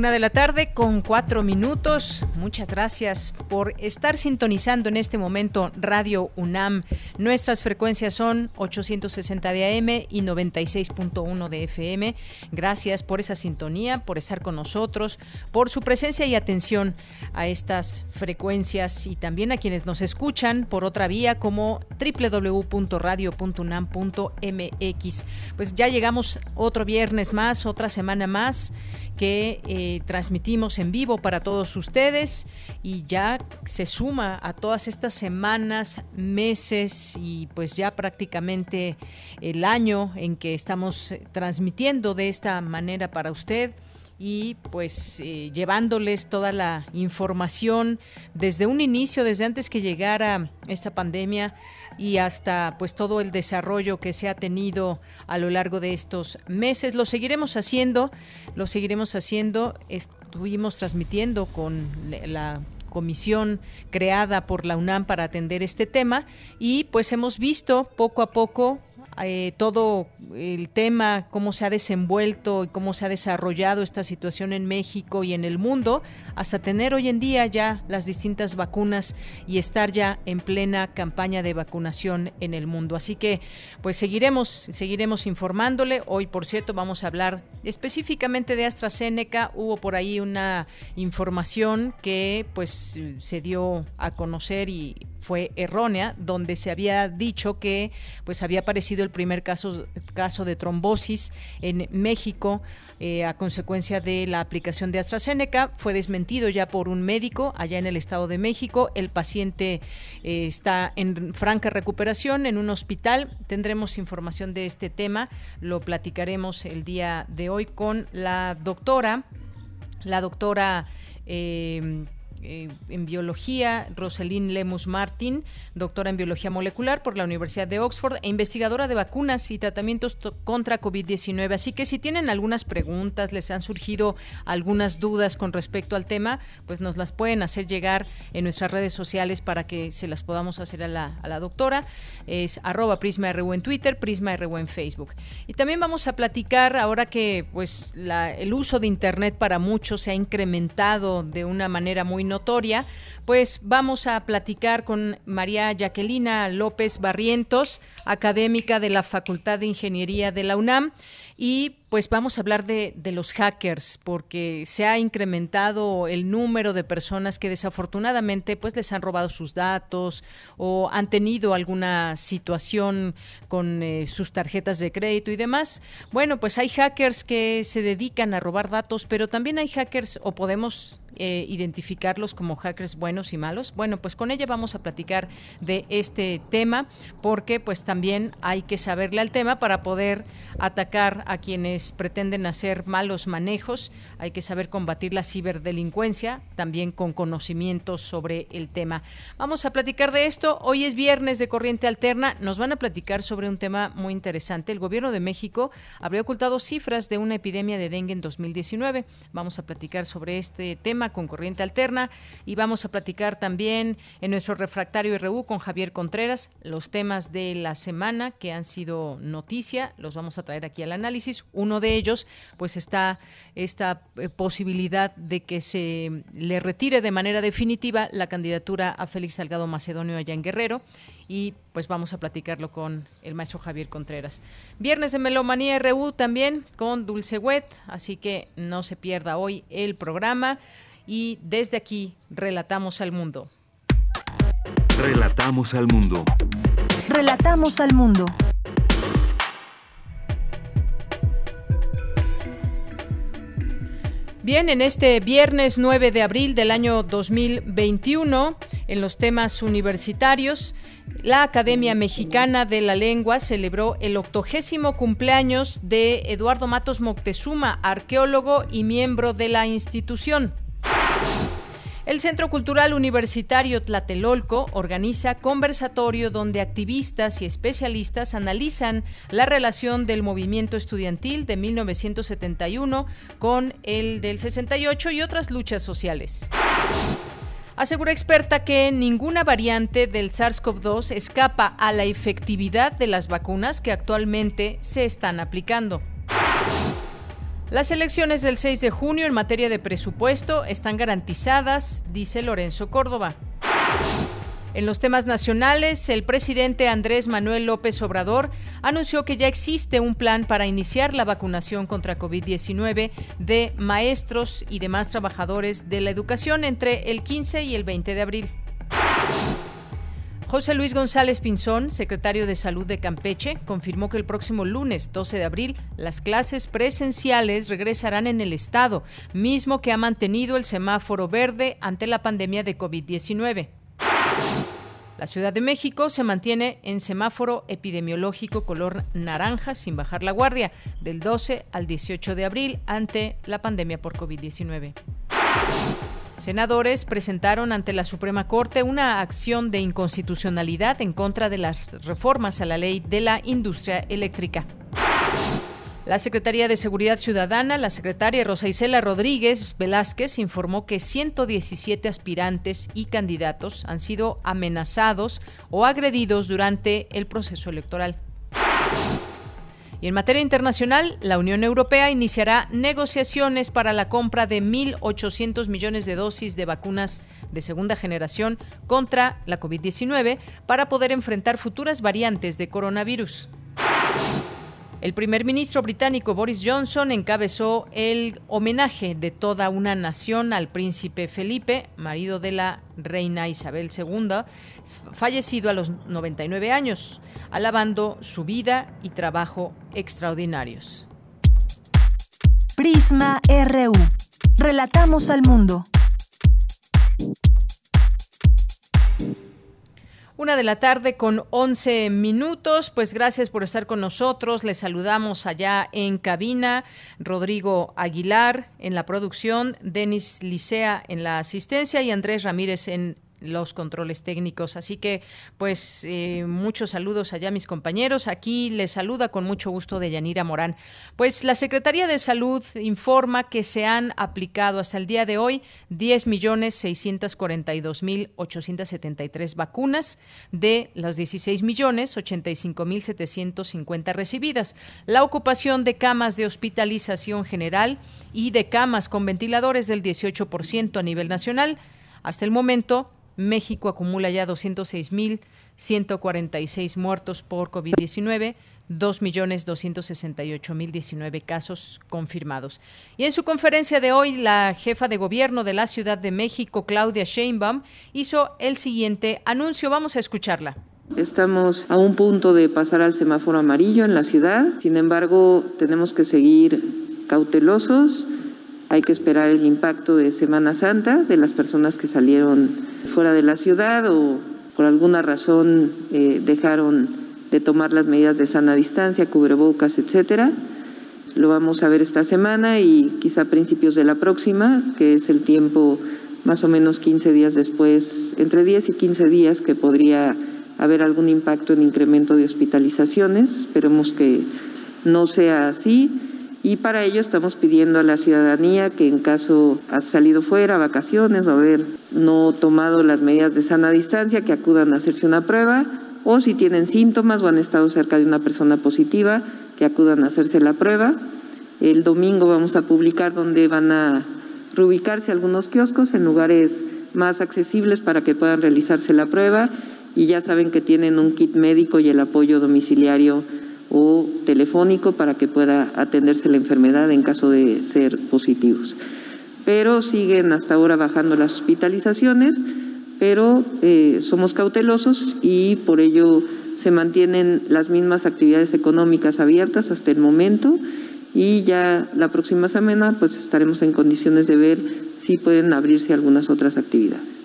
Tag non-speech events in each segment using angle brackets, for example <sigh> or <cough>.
Una de la tarde con cuatro minutos. Muchas gracias por estar sintonizando en este momento Radio UNAM. Nuestras frecuencias son 860 de AM y 96.1 de FM. Gracias por esa sintonía, por estar con nosotros, por su presencia y atención a estas frecuencias y también a quienes nos escuchan por otra vía como www.radio.unam.mx. Pues ya llegamos otro viernes más, otra semana más que eh, transmitimos en vivo para todos ustedes y ya se suma a todas estas semanas, meses y pues ya prácticamente el año en que estamos eh, transmitiendo de esta manera para usted y pues eh, llevándoles toda la información desde un inicio, desde antes que llegara esta pandemia y hasta pues todo el desarrollo que se ha tenido a lo largo de estos meses. Lo seguiremos haciendo, lo seguiremos haciendo. Estuvimos transmitiendo con la comisión creada por la UNAM para atender este tema y pues hemos visto poco a poco eh, todo el tema, cómo se ha desenvuelto y cómo se ha desarrollado esta situación en México y en el mundo, hasta tener hoy en día ya las distintas vacunas y estar ya en plena campaña de vacunación en el mundo. Así que, pues seguiremos, seguiremos informándole. Hoy, por cierto, vamos a hablar específicamente de AstraZeneca. Hubo por ahí una información que, pues, se dio a conocer y fue errónea, donde se había dicho que pues había aparecido el primer caso, caso de trombosis en México eh, a consecuencia de la aplicación de AstraZeneca. Fue desmentido ya por un médico allá en el Estado de México. El paciente eh, está en franca recuperación en un hospital. Tendremos información de este tema. Lo platicaremos el día de hoy con la doctora, la doctora. Eh, eh, en biología, Rosalind Lemus Martin, doctora en biología molecular por la Universidad de Oxford e investigadora de vacunas y tratamientos contra COVID-19. Así que si tienen algunas preguntas, les han surgido algunas dudas con respecto al tema, pues nos las pueden hacer llegar en nuestras redes sociales para que se las podamos hacer a la, a la doctora. Es arroba PrismaRU en Twitter, PrismaRU en Facebook. Y también vamos a platicar ahora que pues el uso de Internet para muchos se ha incrementado de una manera muy notoria, pues vamos a platicar con María Jaquelina López Barrientos, académica de la Facultad de Ingeniería de la UNAM. Y pues vamos a hablar de, los hackers, porque se ha incrementado el número de personas que desafortunadamente pues les han robado sus datos o han tenido alguna situación con eh, sus tarjetas de crédito y demás. Bueno, pues hay hackers que se dedican a robar datos, pero también hay hackers o podemos eh, identificarlos como hackers buenos y malos. Bueno, pues con ella vamos a platicar de este tema porque pues también hay que saberle al tema para poder atacar a quienes pretenden hacer malos manejos. Hay que saber combatir la ciberdelincuencia también con conocimientos sobre el tema. Vamos a platicar de esto. Hoy es viernes de Corriente Alterna. Nos van a platicar sobre un tema muy interesante. El gobierno de México habría ocultado cifras de una epidemia de dengue en 2019. Vamos a platicar sobre este tema con Corriente Alterna. Y vamos a platicar también en nuestro refractario RU con Javier Contreras los temas de la semana que han sido noticia, los vamos a traer aquí al análisis. Uno de ellos, pues está esta eh, posibilidad de que se le retire de manera definitiva la candidatura a Félix Salgado Macedonio allá en Guerrero y pues vamos a platicarlo con el maestro Javier Contreras. Viernes de Melomanía RU también con Dulce Wet, así que no se pierda hoy el programa y desde aquí relatamos al mundo. Relatamos al mundo. Relatamos al mundo. Bien, en este viernes 9 de abril del año 2021, en los temas universitarios, la Academia Mexicana de la Lengua celebró el octogésimo cumpleaños de Eduardo Matos Moctezuma, arqueólogo y miembro de la institución. El Centro Cultural Universitario Tlatelolco organiza conversatorio donde activistas y especialistas analizan la relación del movimiento estudiantil de 1971 con el del 68 y otras luchas sociales. Asegura experta que ninguna variante del SARS-CoV-2 escapa a la efectividad de las vacunas que actualmente se están aplicando. Las elecciones del 6 de junio en materia de presupuesto están garantizadas, dice Lorenzo Córdoba. En los temas nacionales, el presidente Andrés Manuel López Obrador anunció que ya existe un plan para iniciar la vacunación contra COVID-19 de maestros y demás trabajadores de la educación entre el 15 y el 20 de abril. José Luis González Pinzón, secretario de Salud de Campeche, confirmó que el próximo lunes 12 de abril las clases presenciales regresarán en el estado, mismo que ha mantenido el semáforo verde ante la pandemia de COVID-19. La Ciudad de México se mantiene en semáforo epidemiológico color naranja sin bajar la guardia del 12 al 18 de abril ante la pandemia por COVID-19. Senadores presentaron ante la Suprema Corte una acción de inconstitucionalidad en contra de las reformas a la ley de la industria eléctrica. La Secretaría de Seguridad Ciudadana, la secretaria Rosa Isela Rodríguez Velázquez, informó que 117 aspirantes y candidatos han sido amenazados o agredidos durante el proceso electoral. Y en materia internacional, la Unión Europea iniciará negociaciones para la compra de 1.800 millones de dosis de vacunas de segunda generación contra la COVID-19 para poder enfrentar futuras variantes de coronavirus. El primer ministro británico Boris Johnson encabezó el homenaje de toda una nación al príncipe Felipe, marido de la reina Isabel II, fallecido a los 99 años, alabando su vida y trabajo extraordinarios. Prisma RU. Relatamos al mundo. Una de la tarde con 11 minutos. Pues gracias por estar con nosotros. Les saludamos allá en cabina. Rodrigo Aguilar en la producción, Denis Licea en la asistencia y Andrés Ramírez en los controles técnicos. Así que, pues, eh, muchos saludos allá mis compañeros. Aquí les saluda con mucho gusto de Yanira Morán. Pues la Secretaría de Salud informa que se han aplicado hasta el día de hoy 10 millones 642 mil 873 vacunas de las 16 millones 85 mil 750 recibidas. La ocupación de camas de hospitalización general y de camas con ventiladores del 18% a nivel nacional. Hasta el momento, México acumula ya 206.146 muertos por COVID-19. 2.268.019 casos confirmados. Y en su conferencia de hoy, la jefa de gobierno de la Ciudad de México, Claudia Sheinbaum, hizo el siguiente anuncio. Vamos a escucharla. Estamos a un punto de pasar al semáforo amarillo en la ciudad. Sin embargo, tenemos que seguir cautelosos. Hay que esperar el impacto de Semana Santa de las personas que salieron fuera de la ciudad o por alguna razón eh, dejaron de tomar las medidas de sana distancia, cubrebocas, etcétera. Lo vamos a ver esta semana y quizá principios de la próxima, que es el tiempo más o menos 15 días después, entre 10 y 15 días que podría haber algún impacto en incremento de hospitalizaciones. Esperemos que no sea así y para ello estamos pidiendo a la ciudadanía que en caso ha salido fuera, vacaciones o haber no tomado las medidas de sana distancia, que acudan a hacerse una prueba o si tienen síntomas o han estado cerca de una persona positiva, que acudan a hacerse la prueba. El domingo vamos a publicar donde van a reubicarse algunos kioscos en lugares más accesibles para que puedan realizarse la prueba y ya saben que tienen un kit médico y el apoyo domiciliario o telefónico para que pueda atenderse la enfermedad en caso de ser positivos. Pero siguen hasta ahora bajando las hospitalizaciones, pero eh, somos cautelosos y por ello se mantienen las mismas actividades económicas abiertas hasta el momento y ya la próxima semana pues estaremos en condiciones de ver si pueden abrirse algunas otras actividades.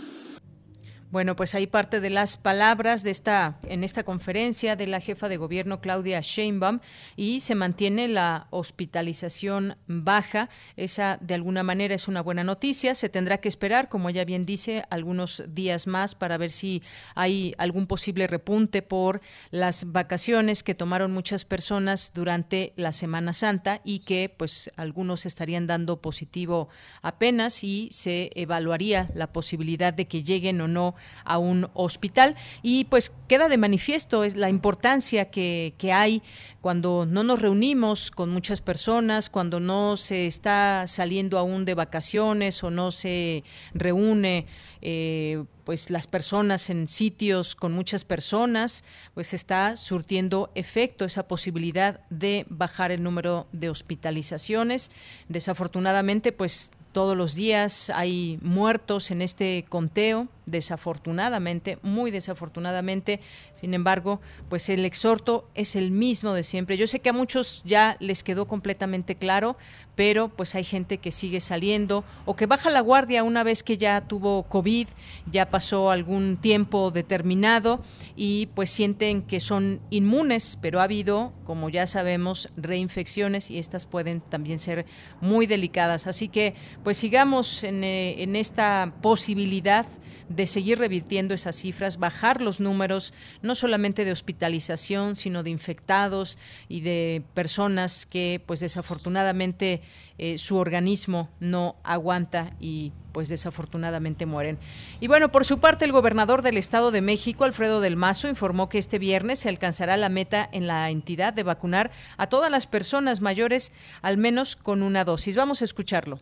Bueno, pues ahí parte de las palabras de esta en esta conferencia de la jefa de gobierno Claudia Sheinbaum y se mantiene la hospitalización baja. Esa de alguna manera es una buena noticia. Se tendrá que esperar, como ella bien dice, algunos días más para ver si hay algún posible repunte por las vacaciones que tomaron muchas personas durante la Semana Santa y que pues algunos estarían dando positivo apenas y se evaluaría la posibilidad de que lleguen o no a un hospital. Y pues queda de manifiesto es la importancia que, que hay cuando no nos reunimos con muchas personas, cuando no se está saliendo aún de vacaciones o no se reúne eh, pues las personas en sitios con muchas personas, pues está surtiendo efecto esa posibilidad de bajar el número de hospitalizaciones. Desafortunadamente, pues todos los días hay muertos en este conteo, desafortunadamente, muy desafortunadamente. Sin embargo, pues el exhorto es el mismo de siempre. Yo sé que a muchos ya les quedó completamente claro, pero pues hay gente que sigue saliendo o que baja la guardia una vez que ya tuvo COVID, ya pasó algún tiempo determinado y pues sienten que son inmunes, pero ha habido, como ya sabemos, reinfecciones y estas pueden también ser muy delicadas. Así que pues sigamos en, eh, en esta posibilidad de seguir revirtiendo esas cifras, bajar los números no solamente de hospitalización, sino de infectados y de personas que pues desafortunadamente eh, su organismo no aguanta y pues desafortunadamente mueren. Y bueno, por su parte, el gobernador del Estado de México, Alfredo del Mazo, informó que este viernes se alcanzará la meta en la entidad de vacunar a todas las personas mayores al menos con una dosis. Vamos a escucharlo.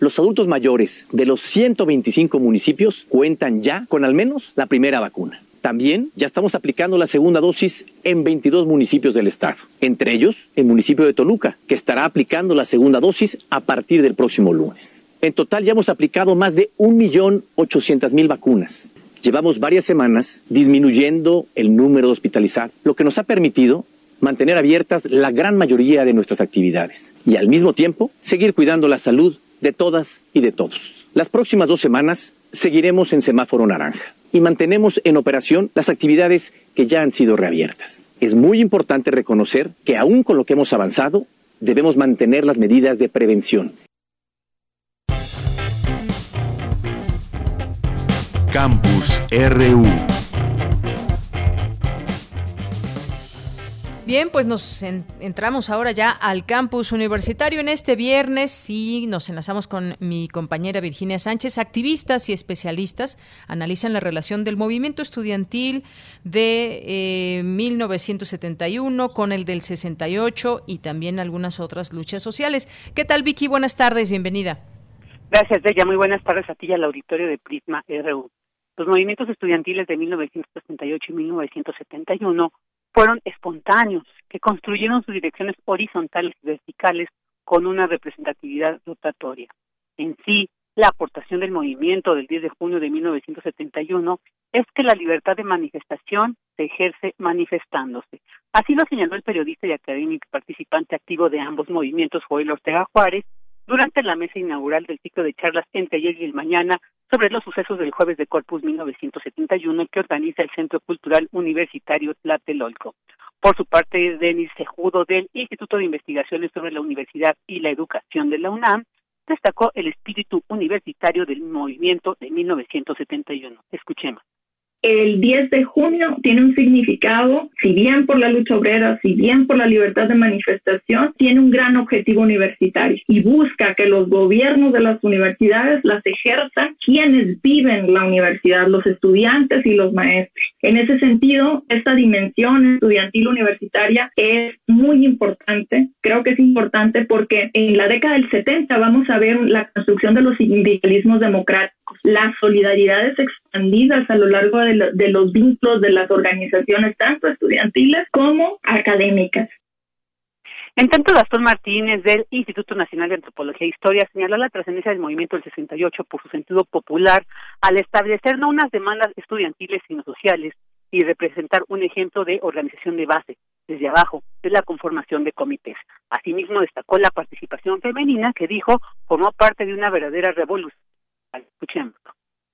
Los adultos mayores de los 125 municipios cuentan ya con al menos la primera vacuna. También ya estamos aplicando la segunda dosis en 22 municipios del estado, entre ellos el municipio de Toluca, que estará aplicando la segunda dosis a partir del próximo lunes. En total ya hemos aplicado más de 1.800.000 vacunas. Llevamos varias semanas disminuyendo el número de hospitalizados, lo que nos ha permitido mantener abiertas la gran mayoría de nuestras actividades y al mismo tiempo seguir cuidando la salud de todas y de todos. Las próximas dos semanas seguiremos en semáforo naranja y mantenemos en operación las actividades que ya han sido reabiertas. Es muy importante reconocer que aún con lo que hemos avanzado, debemos mantener las medidas de prevención. Campus RU Bien, pues nos entramos ahora ya al campus universitario en este viernes y nos enlazamos con mi compañera Virginia Sánchez. Activistas y especialistas analizan la relación del movimiento estudiantil de 1971 eh, con el del 68 y también algunas otras luchas sociales. ¿Qué tal, Vicky? Buenas tardes, bienvenida. Gracias, Bella. Muy buenas tardes a ti y al auditorio de Prisma RU. Los movimientos estudiantiles de 1968 y 1971 fueron espontáneos, que construyeron sus direcciones horizontales y verticales con una representatividad rotatoria. En sí, la aportación del movimiento del 10 de junio de 1971 es que la libertad de manifestación se ejerce manifestándose. Así lo señaló el periodista y académico participante activo de ambos movimientos, Joel Ortega Juárez, durante la mesa inaugural del ciclo de charlas entre ayer y el mañana sobre los sucesos del jueves de Corpus 1971 que organiza el Centro Cultural Universitario Tlatelolco. Por su parte, Denis Sejudo del Instituto de Investigaciones sobre la Universidad y la Educación de la UNAM destacó el espíritu universitario del movimiento de 1971. Escuchemos el 10 de junio tiene un significado, si bien por la lucha obrera, si bien por la libertad de manifestación, tiene un gran objetivo universitario y busca que los gobiernos de las universidades las ejerzan quienes viven la universidad, los estudiantes y los maestros. En ese sentido, esta dimensión estudiantil universitaria es muy importante. Creo que es importante porque en la década del 70 vamos a ver la construcción de los sindicalismos democráticos las solidaridades expandidas a lo largo de, los vínculos de las organizaciones, tanto estudiantiles como académicas. En tanto, Gastón Martínez del Instituto Nacional de Antropología e Historia señaló la trascendencia del movimiento del 68 por su sentido popular al establecer no unas demandas estudiantiles sino sociales y representar un ejemplo de organización de base. desde abajo, de la conformación de comités. Asimismo, destacó la participación femenina que dijo formó parte de una verdadera revolución. Escuchemos.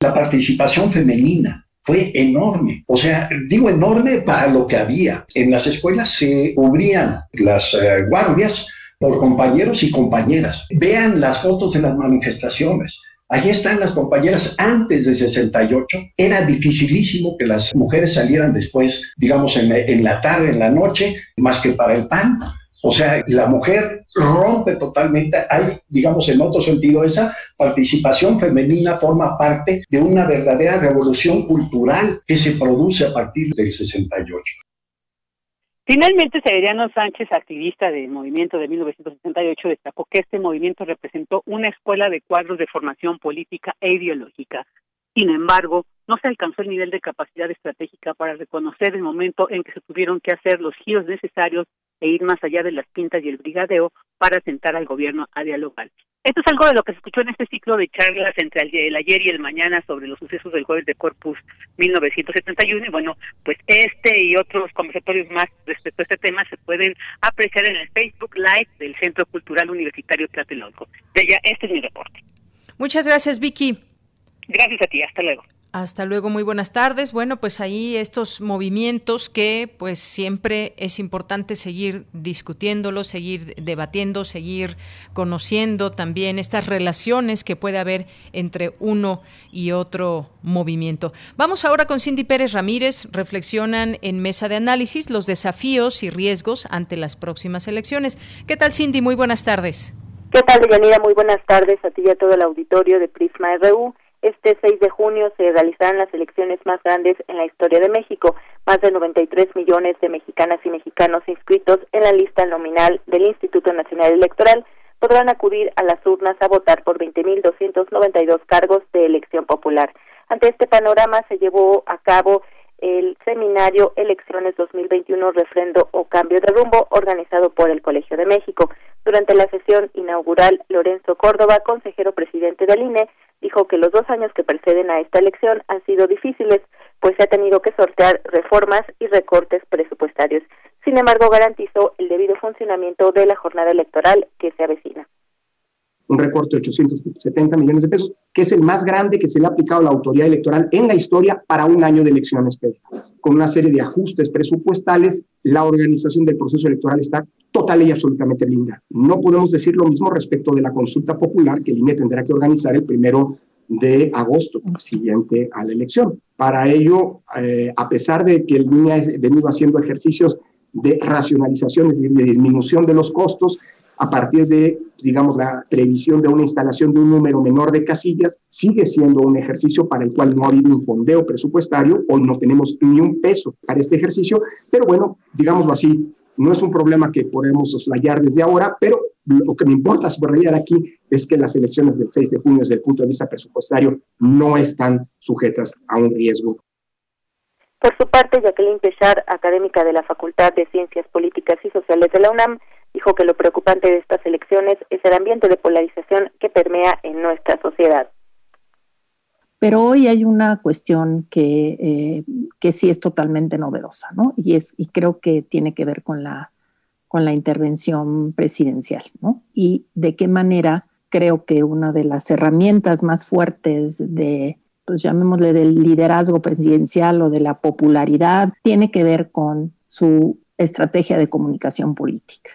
La participación femenina fue enorme. O sea, digo enorme para lo que había. En las escuelas se cubrían las eh, guardias por compañeros y compañeras. Vean las fotos de las manifestaciones. Allí están las compañeras antes de 68. Era dificilísimo que las mujeres salieran después, digamos, en en la tarde, en la noche, más que para el pan. O sea, la mujer rompe totalmente, hay, digamos, en otro sentido, esa participación femenina forma parte de una verdadera revolución cultural que se produce a partir del 68. Finalmente, Severiano Sánchez, activista del movimiento de 1968, destacó que este movimiento representó una escuela de cuadros de formación política e ideológica. Sin embargo, no se alcanzó el nivel de capacidad estratégica para reconocer el momento en que se tuvieron que hacer los giros necesarios e ir más allá de las pintas y el brigadeo para sentar al gobierno a dialogar. Esto es algo de lo que se escuchó en este ciclo de charlas entre el, ayer y el mañana sobre los sucesos del jueves de Corpus 1971. Y bueno, pues este y otros conversatorios más respecto a este tema se pueden apreciar en el Facebook Live del Centro Cultural Universitario Tlatelolco. De ella, este es mi reporte. Muchas gracias, Vicky. Gracias a ti, hasta luego. Hasta luego, muy buenas tardes. Bueno, pues ahí estos movimientos que pues siempre es importante seguir discutiéndolos, seguir debatiendo, seguir conociendo también estas relaciones que puede haber entre uno y otro movimiento. Vamos ahora con Cindy Pérez Ramírez. Reflexionan en mesa de análisis los desafíos y riesgos ante las próximas elecciones. ¿Qué tal, Cindy? Muy buenas tardes. ¿Qué tal, Yanira? Muy buenas tardes a ti y a todo el auditorio de Prisma RU. Este 6 de junio se realizarán las elecciones más grandes en la historia de México. Más de 93 millones de mexicanas y mexicanos inscritos en la lista nominal del Instituto Nacional Electoral podrán acudir a las urnas a votar por 20.292 cargos de elección popular. Ante este panorama se llevó a cabo el seminario Elecciones 2021 Refrendo o Cambio de Rumbo organizado por el Colegio de México. Durante la sesión inaugural, Lorenzo Córdoba, consejero presidente del INE, dijo que los dos años que preceden a esta elección han sido difíciles, pues se ha tenido que sortear reformas y recortes presupuestarios. Sin embargo, garantizó el debido funcionamiento de la jornada electoral que se avecina un recorte de 870 millones de pesos, que es el más grande que se le ha aplicado a la autoridad electoral en la historia para un año de elecciones federales. Con una serie de ajustes presupuestales, la organización del proceso electoral está total y absolutamente blindada. No podemos decir lo mismo respecto de la consulta popular que el INE tendrá que organizar el primero de agosto, siguiente a la elección. Para ello, eh, a pesar de que el INE ha venido haciendo ejercicios de racionalización, es decir, de disminución de los costos, a partir de, digamos, la previsión de una instalación de un número menor de casillas, sigue siendo un ejercicio para el cual no ha habido un fondeo presupuestario, hoy no tenemos ni un peso para este ejercicio, pero bueno, digámoslo así, no es un problema que podemos soslayar desde ahora, pero lo que me importa subrayar aquí es que las elecciones del 6 de junio desde el punto de vista presupuestario no están sujetas a un riesgo. Por su parte, Jacqueline Pechar, académica de la Facultad de Ciencias Políticas y Sociales de la UNAM, Dijo que lo preocupante de estas elecciones es el ambiente de polarización que permea en nuestra sociedad. Pero hoy hay una cuestión que, eh, que sí es totalmente novedosa, ¿no? Y, es, y creo que tiene que ver con la, con la intervención presidencial, ¿no? Y de qué manera creo que una de las herramientas más fuertes de, pues llamémosle del liderazgo presidencial o de la popularidad, tiene que ver con su estrategia de comunicación política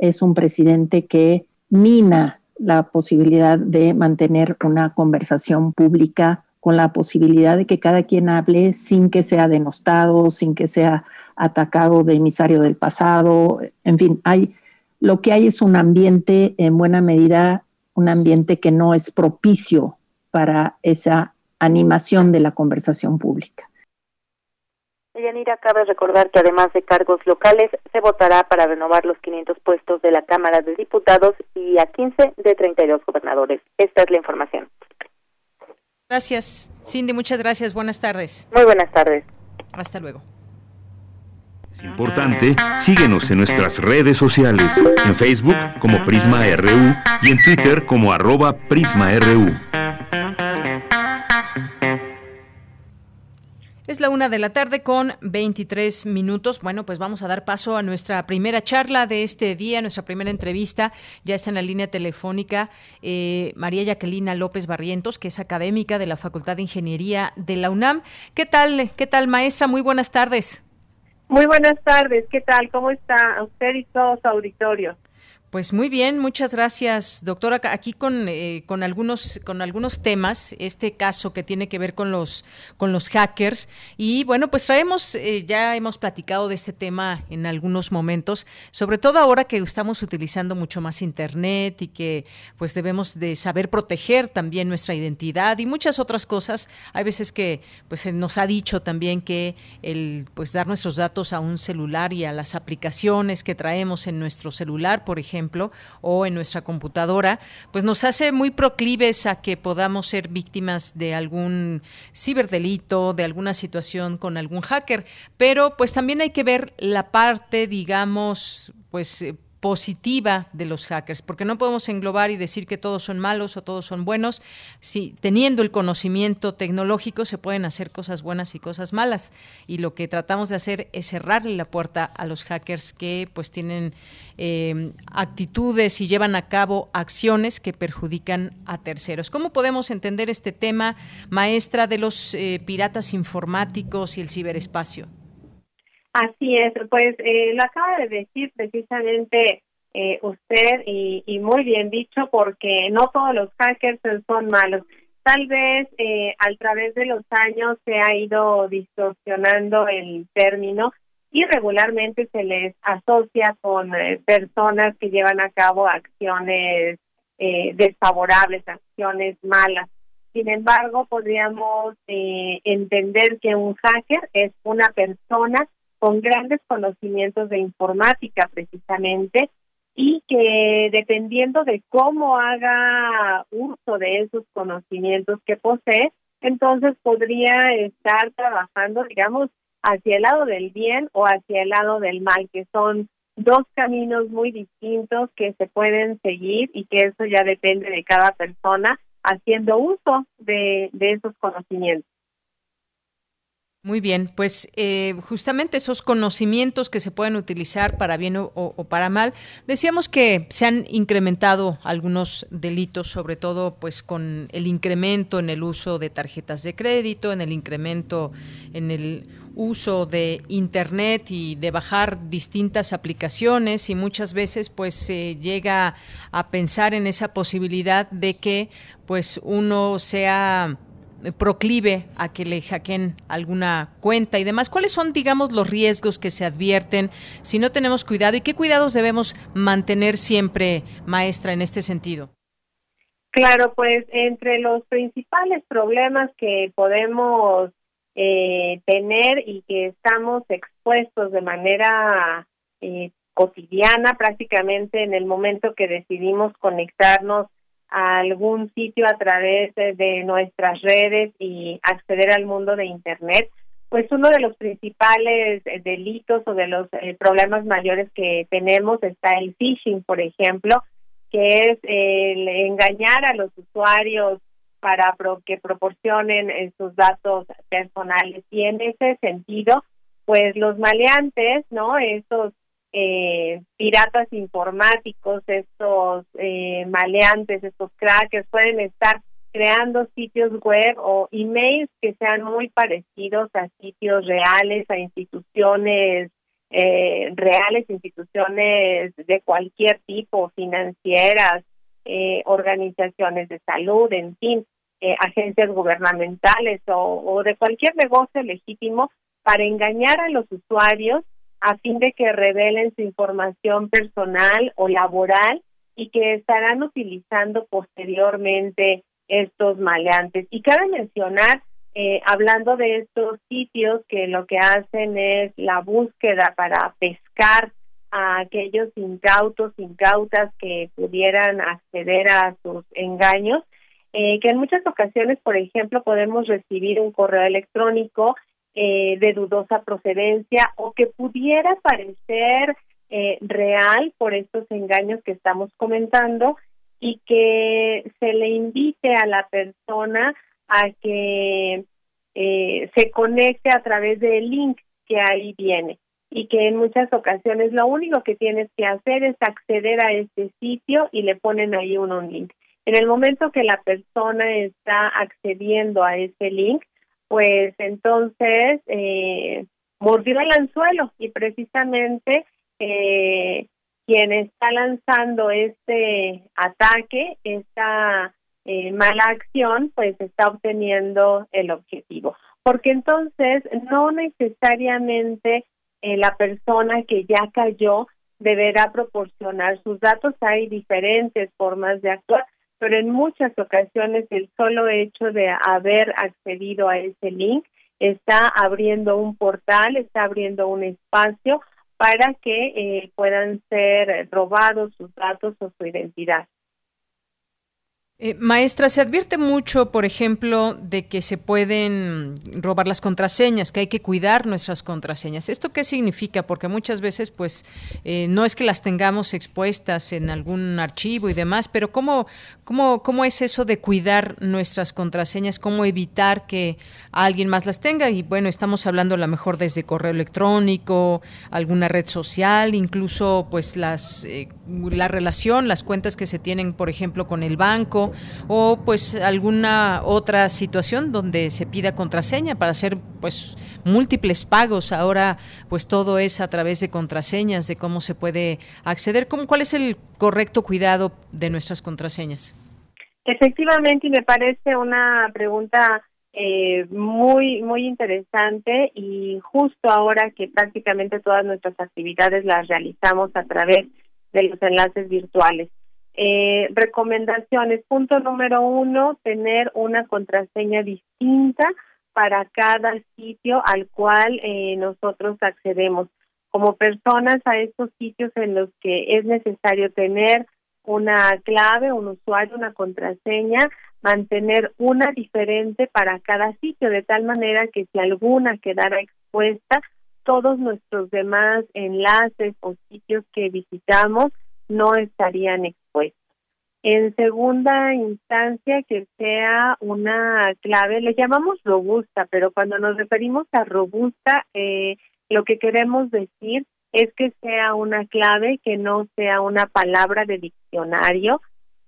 es un presidente que mina la posibilidad de mantener una conversación pública con la posibilidad de que cada quien hable sin que sea denostado, sin que sea atacado de emisario del pasado. En fin, hay, lo que hay es un ambiente, en buena medida, un ambiente que no es propicio para esa animación de la conversación pública. Yanira, cabe recordar que además de cargos locales, se votará para renovar los 500 puestos de la Cámara de Diputados y a 15 de 32 gobernadores. Esta es la información. Gracias, Cindy, muchas gracias. Buenas tardes. Muy buenas tardes. Hasta luego. Es importante, síguenos en nuestras redes sociales, en Facebook como Prisma RU y en Twitter como arroba PrismaRU. Es la una de la tarde con 23 minutos. Bueno, pues vamos a dar paso a nuestra primera charla de este día, nuestra primera entrevista. Ya está en la línea telefónica eh, María Jacquelina López Barrientos, que es académica de la Facultad de Ingeniería de la UNAM. ¿Qué tal, qué tal, maestra? Muy buenas tardes. Muy buenas tardes. ¿Qué tal? ¿Cómo está usted y todo su auditorio? Pues muy bien, muchas gracias, doctora. Aquí con, eh, con algunos con algunos temas, este caso que tiene que ver con los con los hackers y bueno, pues traemos eh, ya hemos platicado de este tema en algunos momentos, sobre todo ahora que estamos utilizando mucho más internet y que pues debemos de saber proteger también nuestra identidad y muchas otras cosas. Hay veces que pues nos ha dicho también que el pues dar nuestros datos a un celular y a las aplicaciones que traemos en nuestro celular, por ejemplo o en nuestra computadora, pues nos hace muy proclives a que podamos ser víctimas de algún ciberdelito, de alguna situación con algún hacker. Pero pues también hay que ver la parte, digamos, pues eh, positiva de los hackers, porque no podemos englobar y decir que todos son malos o todos son buenos. Si teniendo el conocimiento tecnológico se pueden hacer cosas buenas y cosas malas, y lo que tratamos de hacer es cerrarle la puerta a los hackers que pues tienen eh, actitudes y llevan a cabo acciones que perjudican a terceros. ¿Cómo podemos entender este tema, maestra de los eh, piratas informáticos y el ciberespacio? Así es, pues eh, lo acaba de decir precisamente eh, usted y, muy bien dicho porque no todos los hackers son malos. Tal vez eh, a través de los años se ha ido distorsionando el término y regularmente se les asocia con eh, personas que llevan a cabo acciones eh, desfavorables, acciones malas. Sin embargo, podríamos eh, entender que un hacker es una persona con grandes conocimientos de informática precisamente y que dependiendo de cómo haga uso de esos conocimientos que posee, entonces podría estar trabajando, digamos, hacia el lado del bien o hacia el lado del mal, que son dos caminos muy distintos que se pueden seguir y que eso ya depende de cada persona haciendo uso de, de esos conocimientos. Muy bien, pues eh, justamente esos conocimientos que se pueden utilizar para bien o, para mal, decíamos que se han incrementado algunos delitos, sobre todo pues con el incremento en el uso de tarjetas de crédito, en el incremento en el uso de internet y de bajar distintas aplicaciones y muchas veces pues se llega a pensar en esa posibilidad de que pues uno sea proclive a que le hackeen alguna cuenta y demás. ¿Cuáles son, digamos, los riesgos que se advierten si no tenemos cuidado y qué cuidados debemos mantener siempre, maestra, en este sentido? Claro, pues entre los principales problemas que podemos eh, tener y que estamos expuestos de manera eh, cotidiana prácticamente en el momento que decidimos conectarnos a algún sitio a través de, nuestras redes y acceder al mundo de Internet, pues uno de los principales eh, delitos o de los eh, problemas mayores que tenemos está el phishing, por ejemplo, que es el engañar a los usuarios para que proporcionen eh, sus datos personales. Y en ese sentido, pues los maleantes, ¿no? Esos eh, piratas informáticos, estos eh, maleantes, estos crackers, pueden estar creando sitios web o emails que sean muy parecidos a sitios reales, a instituciones eh, reales, instituciones de cualquier tipo, financieras, eh, organizaciones de salud, en fin, eh, agencias gubernamentales o, o de cualquier negocio legítimo para engañar a los usuarios a fin de que revelen su información personal o laboral y que estarán utilizando posteriormente estos maleantes. Y cabe mencionar, eh, hablando de estos sitios, que lo que hacen es la búsqueda para pescar a aquellos incautos, incautas que pudieran acceder a sus engaños, eh, que en muchas ocasiones, por ejemplo, podemos recibir un correo electrónico eh, de dudosa procedencia o que pudiera parecer eh, real por estos engaños que estamos comentando y que se le invite a la persona a que eh, se conecte a través del link que ahí viene y que en muchas ocasiones lo único que tienes que hacer es acceder a este sitio y le ponen ahí un, un link. En el momento que la persona está accediendo a ese link, pues entonces eh, mordió el anzuelo y precisamente eh, quien está lanzando este ataque, esta eh, mala acción, pues está obteniendo el objetivo. Porque entonces no necesariamente eh, la persona que ya cayó deberá proporcionar sus datos. Hay diferentes formas de actuar, pero en muchas ocasiones el solo hecho de haber accedido a ese link está abriendo un portal, está abriendo un espacio para que eh, puedan ser robados sus datos o su identidad. Eh, maestra, se advierte mucho, por ejemplo, de que se pueden robar las contraseñas, que hay que cuidar nuestras contraseñas. ¿Esto qué significa? Porque muchas veces, pues, eh, no es que las tengamos expuestas en algún archivo y demás, pero ¿cómo, cómo, ¿cómo es eso de cuidar nuestras contraseñas? ¿Cómo evitar que alguien más las tenga? Y bueno, estamos hablando a lo mejor desde correo electrónico, alguna red social, incluso, pues, las, eh, la relación, las cuentas que se tienen, por ejemplo, con el banco o pues alguna otra situación donde se pida contraseña para hacer pues múltiples pagos. Ahora pues todo es a través de contraseñas, de cómo se puede acceder. ¿Cómo, ¿Cuál es el correcto cuidado de nuestras contraseñas? Efectivamente, me parece una pregunta eh, muy, muy interesante y justo ahora que prácticamente todas nuestras actividades las realizamos a través de los enlaces virtuales. Eh, recomendaciones. Punto número uno, tener una contraseña distinta para cada sitio al cual eh, nosotros accedemos. Como personas a estos sitios en los que es necesario tener una clave, un usuario, una contraseña, mantener una diferente para cada sitio, de tal manera que si alguna quedara expuesta, todos nuestros demás enlaces o sitios que visitamos no estarían expuestos. En segunda instancia, que sea una clave, le llamamos robusta, pero cuando nos referimos a robusta, eh, lo que queremos decir es que sea una clave que no sea una palabra de diccionario,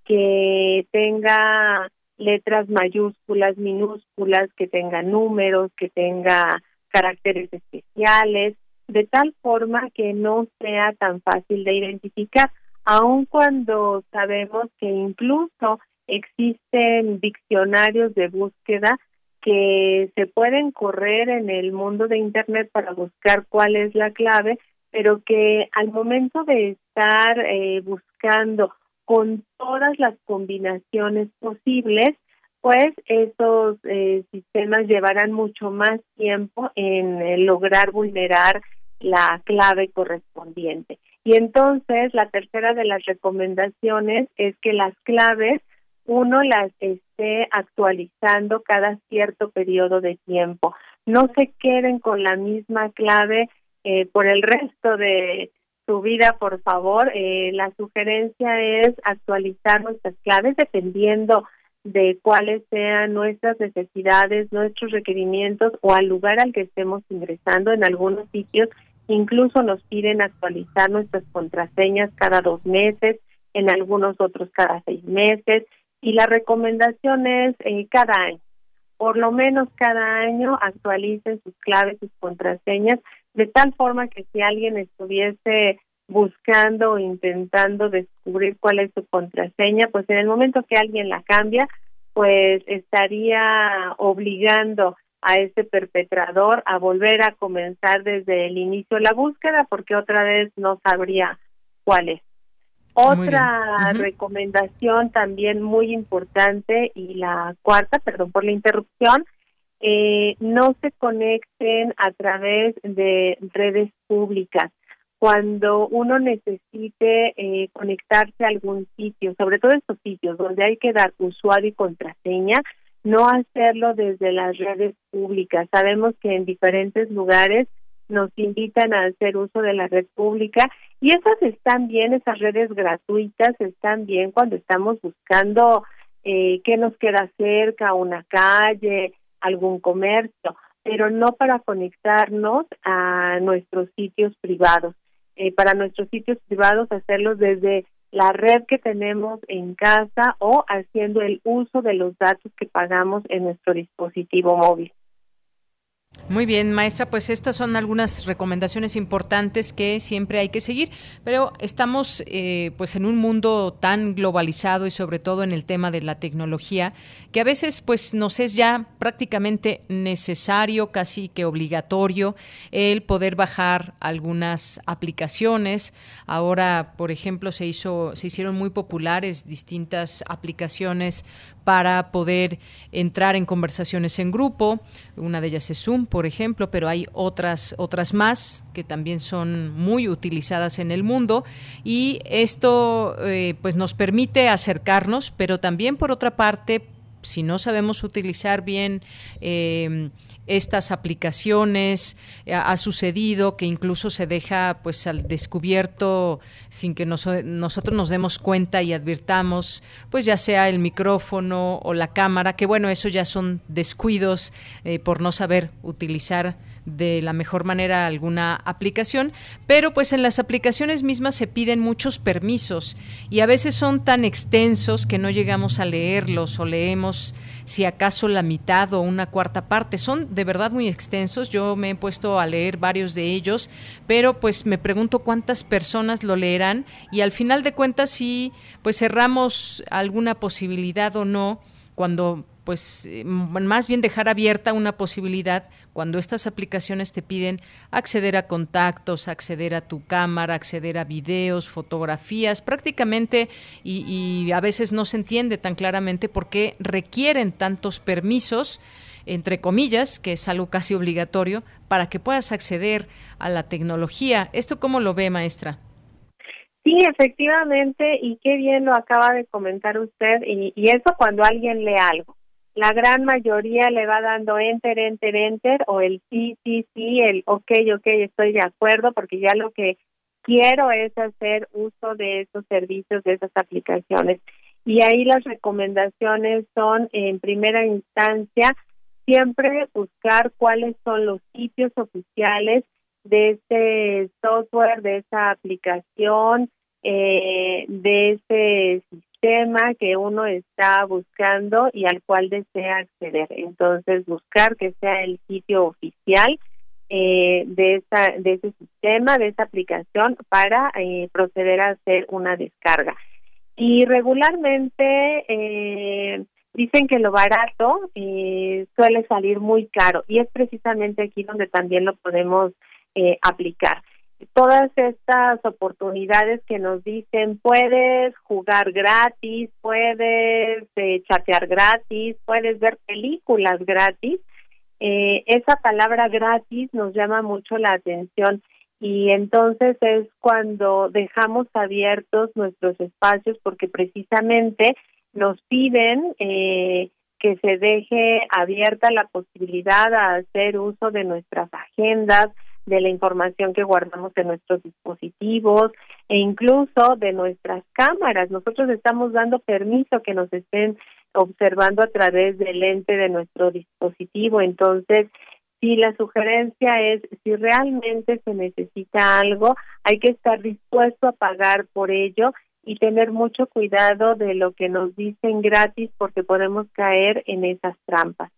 que tenga letras mayúsculas, minúsculas, que tenga números, que tenga caracteres especiales, de tal forma que no sea tan fácil de identificar aun cuando sabemos que incluso existen diccionarios de búsqueda que se pueden correr en el mundo de Internet para buscar cuál es la clave, pero que al momento de estar eh, buscando con todas las combinaciones posibles, pues esos eh, sistemas llevarán mucho más tiempo en eh, lograr vulnerar la clave correspondiente. Y entonces la tercera de las recomendaciones es que las claves uno las esté actualizando cada cierto periodo de tiempo. No se queden con la misma clave eh, por el resto de su vida, por favor. Eh, la sugerencia es actualizar nuestras claves dependiendo de cuáles sean nuestras necesidades, nuestros requerimientos o al lugar al que estemos ingresando. En algunos sitios Incluso nos piden actualizar nuestras contraseñas cada dos meses, en algunos otros cada seis meses, y la recomendación es eh, cada año. Por lo menos cada año actualicen sus claves, sus contraseñas, de tal forma que si alguien estuviese buscando o intentando descubrir cuál es su contraseña, pues en el momento que alguien la cambia, pues estaría obligando a ese perpetrador a volver a comenzar desde el inicio la búsqueda porque otra vez no sabría cuál es. Otra recomendación también muy importante y la cuarta, perdón por la interrupción, eh, no se conecten a través de redes públicas. Cuando uno necesite eh, conectarse a algún sitio, sobre todo estos sitios donde hay que dar usuario y contraseña, no hacerlo desde las redes públicas. Sabemos que en diferentes lugares nos invitan a hacer uso de la red pública y esas están bien, esas redes gratuitas están bien cuando estamos buscando eh, qué nos queda cerca, una calle, algún comercio, pero no para conectarnos a nuestros sitios privados. Eh, para nuestros sitios privados hacerlos desde la red que tenemos en casa o haciendo el uso de los datos que pagamos en nuestro dispositivo móvil. Muy bien, maestra, pues estas son algunas recomendaciones importantes que siempre hay que seguir, pero estamos eh, pues en un mundo tan globalizado y sobre todo en el tema de la tecnología que a veces pues nos es ya prácticamente necesario, casi que obligatorio, el poder bajar algunas aplicaciones. Ahora, por ejemplo, se hizo, se hicieron muy populares distintas aplicaciones para poder entrar en conversaciones en grupo. Una de ellas es Zoom, por ejemplo, pero hay otras, otras más que también son muy utilizadas en el mundo. Y esto eh, pues nos permite acercarnos, pero también por otra parte, si no sabemos utilizar bien eh, estas aplicaciones, eh, ha, sucedido que incluso se deja pues al descubierto sin que nosotros nos demos cuenta y advirtamos, pues ya sea el micrófono o la cámara, que bueno, eso ya son descuidos eh, por no saber utilizar de la mejor manera alguna aplicación, pero pues en las aplicaciones mismas se piden muchos permisos y a veces son tan extensos que no llegamos a leerlos o leemos si acaso la mitad o una cuarta parte. Son de verdad muy extensos, yo me he puesto a leer varios de ellos, pero pues me pregunto cuántas personas lo leerán y al final de cuentas si pues cerramos alguna posibilidad o no cuando pues eh, más bien dejar abierta una posibilidad cuando estas aplicaciones te piden acceder a contactos, acceder a tu cámara, acceder a videos, fotografías, prácticamente y, a veces no se entiende tan claramente por qué requieren tantos permisos entre comillas, que es algo casi obligatorio, para que puedas acceder a la tecnología. ¿Esto cómo lo ve, maestra? Sí, efectivamente, y qué bien lo acaba de comentar usted, y, y eso cuando alguien lee algo la gran mayoría le va dando enter, enter, enter o el sí, sí, sí, el ok, ok, estoy de acuerdo porque ya lo que quiero es hacer uso de esos servicios, de esas aplicaciones. Y ahí las recomendaciones son, en primera instancia, siempre buscar cuáles son los sitios oficiales de ese software, de esa aplicación, eh, de ese sistema tema que uno está buscando y al cual desea acceder. Entonces, buscar que sea el sitio oficial eh, de, esa, de ese sistema, de esa aplicación, para eh, proceder a hacer una descarga. Y regularmente eh, dicen que lo barato suele salir muy caro y es precisamente aquí donde también lo podemos aplicar todas estas oportunidades que nos dicen puedes jugar gratis, puedes eh, chatear gratis, puedes ver películas gratis. Eh, esa palabra gratis nos llama mucho la atención y entonces es cuando dejamos abiertos nuestros espacios porque precisamente nos piden eh, que se deje abierta la posibilidad de hacer uso de nuestras agendas, de la información que guardamos en nuestros dispositivos e incluso de nuestras cámaras. Nosotros estamos dando permiso que nos estén observando a través del lente de nuestro dispositivo. Entonces, si la sugerencia es, si realmente se necesita algo, hay que estar dispuesto a pagar por ello y tener mucho cuidado de lo que nos dicen gratis porque podemos caer en esas trampas.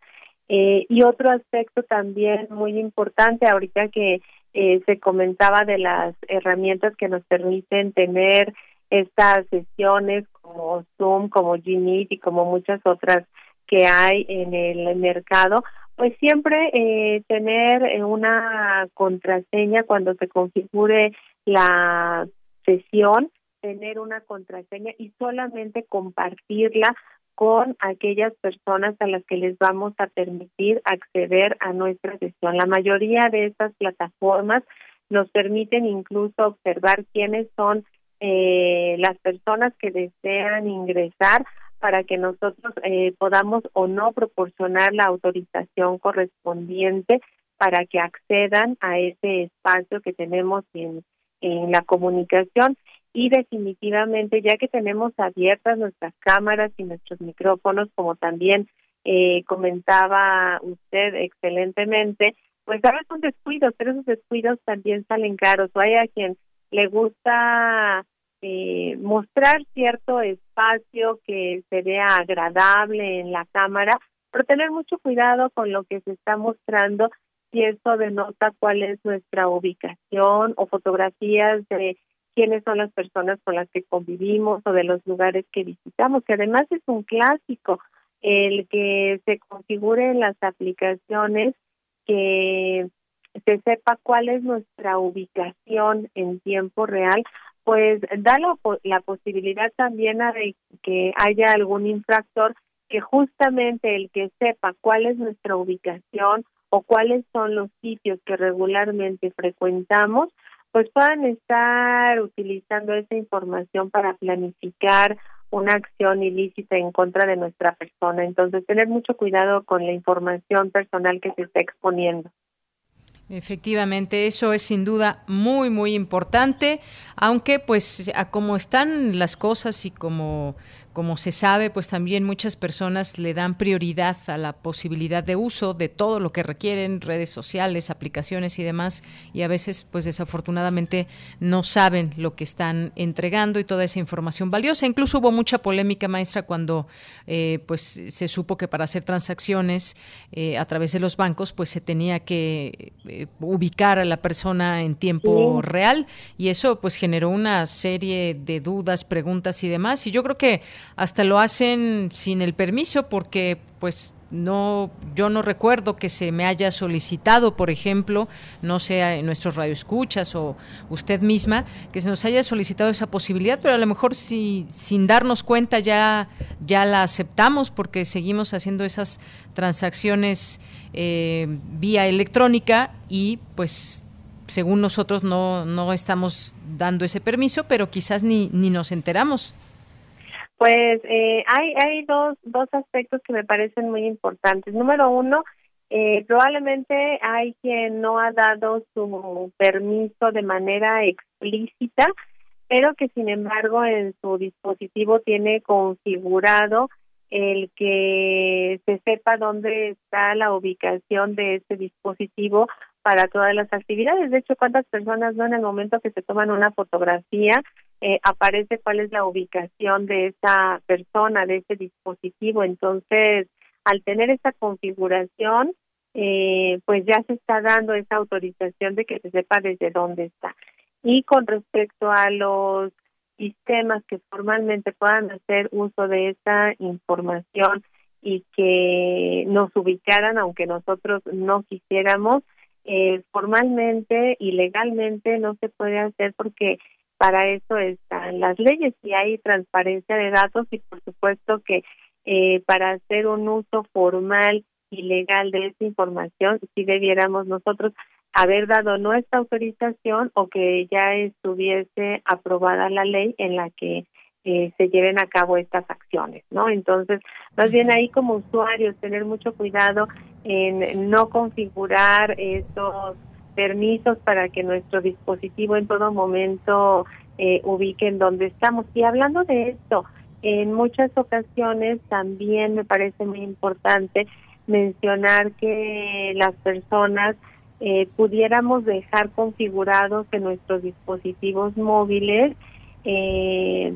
Eh, y otro aspecto también muy importante, ahorita que eh, se comentaba de las herramientas que nos permiten tener estas sesiones como Zoom, como Gmeet y como muchas otras que hay en el mercado, pues siempre eh, tener una contraseña cuando se configure la sesión, tener una contraseña y solamente compartirla con aquellas personas a las que les vamos a permitir acceder a nuestra sesión. La mayoría de estas plataformas nos permiten incluso observar quiénes son eh, las personas que desean ingresar para que nosotros eh, podamos o no proporcionar la autorización correspondiente para que accedan a ese espacio que tenemos en, en la comunicación y definitivamente ya que tenemos abiertas nuestras cámaras y nuestros micrófonos como también eh, comentaba usted excelentemente, pues a veces son descuidos, pero esos descuidos también salen caros. O hay a quien le gusta eh, mostrar cierto espacio que se vea agradable en la cámara, pero tener mucho cuidado con lo que se está mostrando si eso denota cuál es nuestra ubicación o fotografías de quiénes son las personas con las que convivimos o de los lugares que visitamos, que además es un clásico el que se configure en las aplicaciones que se sepa cuál es nuestra ubicación en tiempo real, pues da la, la posibilidad también de que haya algún infractor que justamente el que sepa cuál es nuestra ubicación o cuáles son los sitios que regularmente frecuentamos, pues puedan estar utilizando esa información para planificar una acción ilícita en contra de nuestra persona. Entonces, tener mucho cuidado con la información personal que se está exponiendo. Efectivamente, eso es sin duda muy, muy importante, aunque pues a como están las cosas y como como se sabe, pues también muchas personas le dan prioridad a la posibilidad de uso de todo lo que requieren, redes sociales, aplicaciones y demás, y a veces, pues desafortunadamente, no saben lo que están entregando y toda esa información valiosa. Incluso hubo mucha polémica, maestra, cuando eh, pues se supo que para hacer transacciones eh, a través de los bancos, pues se tenía que eh, ubicar a la persona en tiempo real, y eso pues generó una serie de dudas, preguntas y demás. Y yo creo que hasta lo hacen sin el permiso porque pues no yo no recuerdo que se me haya solicitado, por ejemplo, no sea en nuestros radioescuchas o usted misma, que se nos haya solicitado esa posibilidad, pero a lo mejor si sin darnos cuenta ya ya la aceptamos porque seguimos haciendo esas transacciones eh, vía electrónica y pues según nosotros no, no estamos dando ese permiso, pero quizás ni, ni nos enteramos. Pues eh, hay, hay dos, dos aspectos que me parecen muy importantes. Número uno, eh, probablemente hay quien no ha dado su permiso de manera explícita, pero que sin embargo en su dispositivo tiene configurado el que se sepa dónde está la ubicación de ese dispositivo para todas las actividades. De hecho, cuántas personas no en el momento que se toman una fotografía eh, aparece cuál es la ubicación de esa persona, de ese dispositivo. Entonces, al tener esta configuración, eh, pues ya se está dando esa autorización de que se sepa desde dónde está. Y con respecto a los sistemas que formalmente puedan hacer uso de esa información y que nos ubicaran, aunque nosotros no quisiéramos, eh, formalmente y legalmente no se puede hacer porque para eso están las leyes y hay transparencia de datos y por supuesto que eh, para hacer un uso formal y legal de esa información si debiéramos nosotros haber dado nuestra autorización o que ya estuviese aprobada la ley en la que eh, se lleven a cabo estas acciones, ¿no? Entonces, más bien ahí como usuarios tener mucho cuidado en no configurar esos permisos para que nuestro dispositivo en todo momento eh, ubique en donde estamos. Y hablando de esto, en muchas ocasiones también me parece muy importante mencionar que las personas eh, pudiéramos dejar configurados en nuestros dispositivos móviles eh,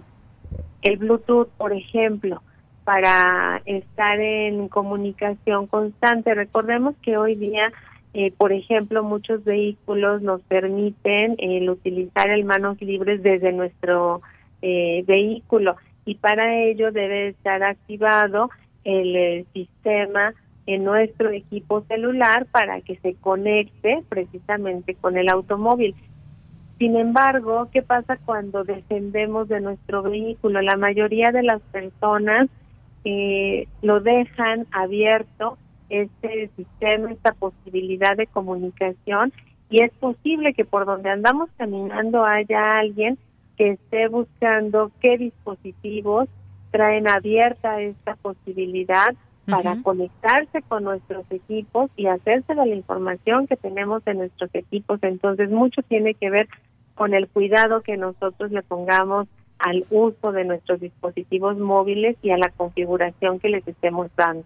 el Bluetooth, por ejemplo, para estar en comunicación constante. Recordemos que hoy día eh, por ejemplo, muchos vehículos nos permiten el utilizar el manos libres desde nuestro eh, vehículo y para ello debe estar activado el, el, sistema en nuestro equipo celular para que se conecte precisamente con el automóvil. Sin embargo, ¿qué pasa cuando descendemos de nuestro vehículo? La mayoría de las personas eh, lo dejan abierto este sistema, esta posibilidad de comunicación y es posible que por donde andamos caminando haya alguien que esté buscando qué dispositivos traen abierta esta posibilidad para conectarse con nuestros equipos y hacerse de la información que tenemos en nuestros equipos. Entonces, mucho tiene que ver con el cuidado que nosotros le pongamos al uso de nuestros dispositivos móviles y a la configuración que les estemos dando.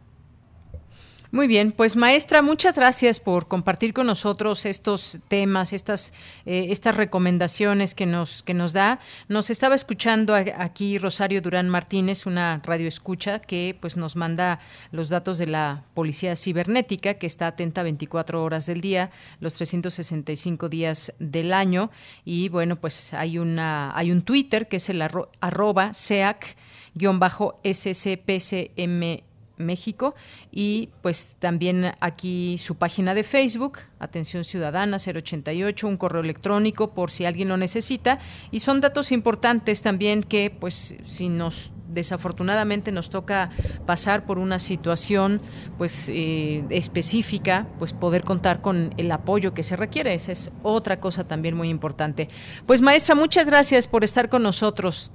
Muy bien, pues maestra, muchas gracias por compartir con nosotros estos temas, estas, eh, estas recomendaciones que nos, que nos da. Nos estaba escuchando aquí Rosario Durán Martínez, una radio escucha que pues nos manda los datos de la Policía Cibernética, que está atenta 24 horas del día, los 365 días del año. Y bueno, pues hay, una, hay un Twitter que es el arroba SEAC-SCPCM México. Y pues también aquí su página de Facebook, Atención Ciudadana 088, un correo electrónico por si alguien lo necesita. Y son datos importantes también que pues si nos desafortunadamente nos toca pasar por una situación pues eh, específica pues poder contar con el apoyo que se requiere. Esa es otra cosa también muy importante. Pues maestra muchas gracias por estar con nosotros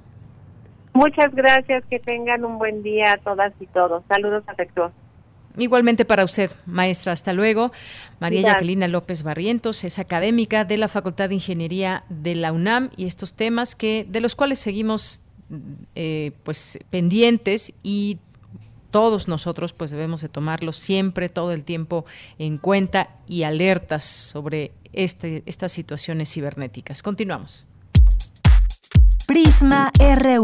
Muchas gracias, que tengan un buen día a todas y todos. Saludos afectuosos. Igualmente para usted, maestra. Hasta luego. María Jacquelina López Barrientos es académica de la Facultad de Ingeniería de la UNAM y estos temas que de los cuales seguimos eh, pues pendientes y todos nosotros pues debemos de tomarlos siempre, todo el tiempo en cuenta y alertas sobre este, estas situaciones cibernéticas. Continuamos. Prisma RU.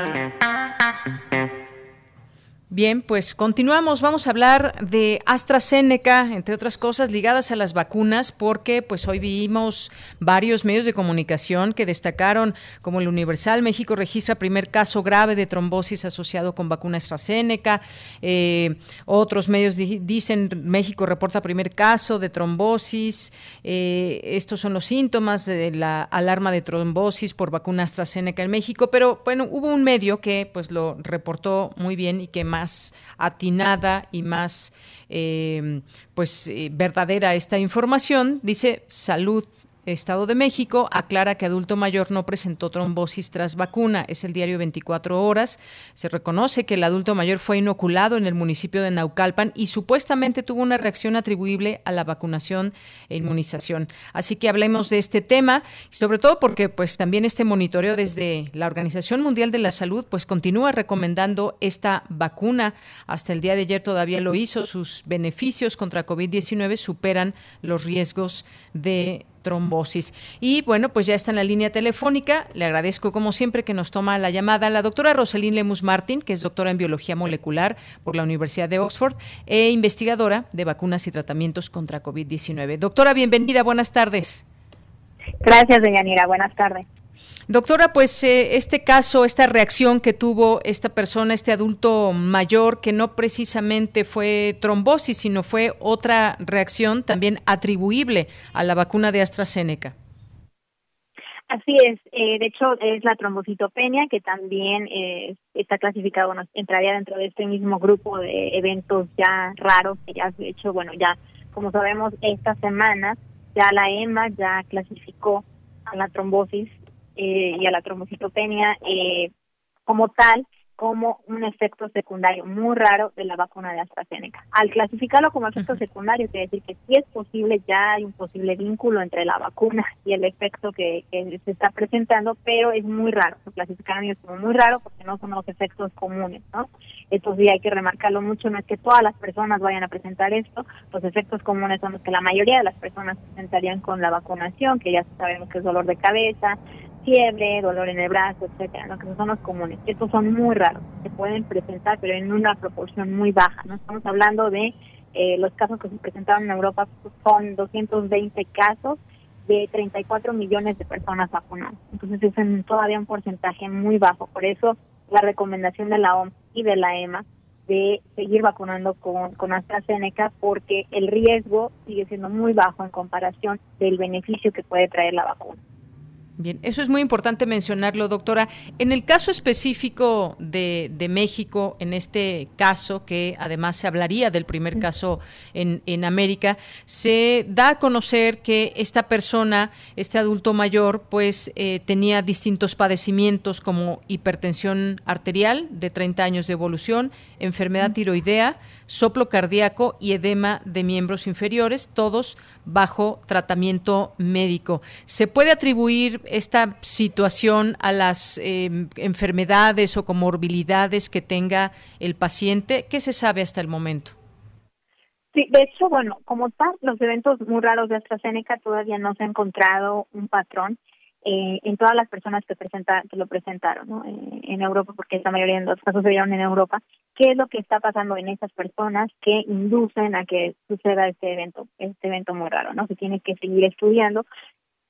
Bien, pues continuamos. Vamos a hablar de AstraZeneca, entre otras cosas ligadas a las vacunas, porque pues hoy vimos varios medios de comunicación que destacaron como el Universal México registra primer caso grave de trombosis asociado con vacuna AstraZeneca. Eh, otros medios dicen México reporta primer caso de trombosis. Eh, estos son los síntomas de la alarma de trombosis por vacuna AstraZeneca en México. Pero bueno, hubo un medio que pues lo reportó muy bien y que más atinada y más eh, pues eh, verdadera esta información. Dice salud Estado de México aclara que adulto mayor no presentó trombosis tras vacuna. Es el diario 24 horas. Se reconoce que el adulto mayor fue inoculado en el municipio de Naucalpan y supuestamente tuvo una reacción atribuible a la vacunación e inmunización. Así que hablemos de este tema, sobre todo porque pues también este monitoreo desde la Organización Mundial de la Salud pues continúa recomendando esta vacuna. Hasta el día de ayer todavía lo hizo. Sus beneficios contra COVID-19 superan los riesgos de trombosis. Y bueno, pues ya está en la línea telefónica. Le agradezco como siempre que nos toma la llamada la doctora Rosalín Lemus Martín, que es doctora en biología molecular por la Universidad de Oxford e investigadora de vacunas y tratamientos contra COVID-19. Doctora, bienvenida, buenas tardes. Gracias, doña buenas tardes. Doctora, pues eh, este caso, esta reacción que tuvo esta persona, este adulto mayor, que no precisamente fue trombosis, sino fue otra reacción también atribuible a la vacuna de AstraZeneca. Así es, eh, de hecho es la trombocitopenia que también eh, está clasificado, bueno, entraría dentro de este mismo grupo de eventos ya raros que ya de hecho, bueno, ya como sabemos esta semana ya la EMA ya clasificó a la trombosis eh, y a la trombocitopenia eh, como tal como un efecto secundario muy raro de la vacuna de AstraZeneca. Al clasificarlo como efecto secundario, quiere decir que sí es posible, ya hay un posible vínculo entre la vacuna y el efecto que, se está presentando, pero es muy raro. Lo clasificaron ellos como muy raro porque no son los efectos comunes, ¿no? Esto sí hay que remarcarlo mucho, no es que todas las personas vayan a presentar esto, los efectos comunes son los que la mayoría de las personas presentarían con la vacunación, que ya sabemos que es dolor de cabeza, fiebre, dolor en el brazo, etcétera, ¿no? que son los comunes. Estos son muy raros, se pueden presentar, pero en una proporción muy baja. No estamos hablando de eh, los casos que se presentaron en Europa, son 220 casos de 34 millones de personas vacunadas. Entonces es todavía un porcentaje muy bajo. Por eso la recomendación de la OMS y de la EMA de seguir vacunando con, con AstraZeneca porque el riesgo sigue siendo muy bajo en comparación del beneficio que puede traer la vacuna. Bien, eso es muy importante mencionarlo, doctora. En el caso específico de, México, en este caso, que además se hablaría del primer caso en, en, América, se da a conocer que esta persona, este adulto mayor, pues eh, tenía distintos padecimientos como hipertensión arterial de 30 años de evolución, enfermedad tiroidea, soplo cardíaco y edema de miembros inferiores, todos bajo tratamiento médico. ¿Se puede atribuir esta situación a las em, enfermedades o comorbilidades que tenga el paciente? ¿Qué se sabe hasta el momento? Sí, de hecho, bueno, como tal, los eventos muy raros de AstraZeneca todavía no se ha encontrado un patrón eh, en todas las personas que presenta, que lo presentaron ¿no? Eh, en Europa, porque la mayoría de los casos se dieron en Europa, qué es lo que está pasando en esas personas que inducen a que suceda este evento, este evento muy raro, ¿no? Se tiene que seguir estudiando,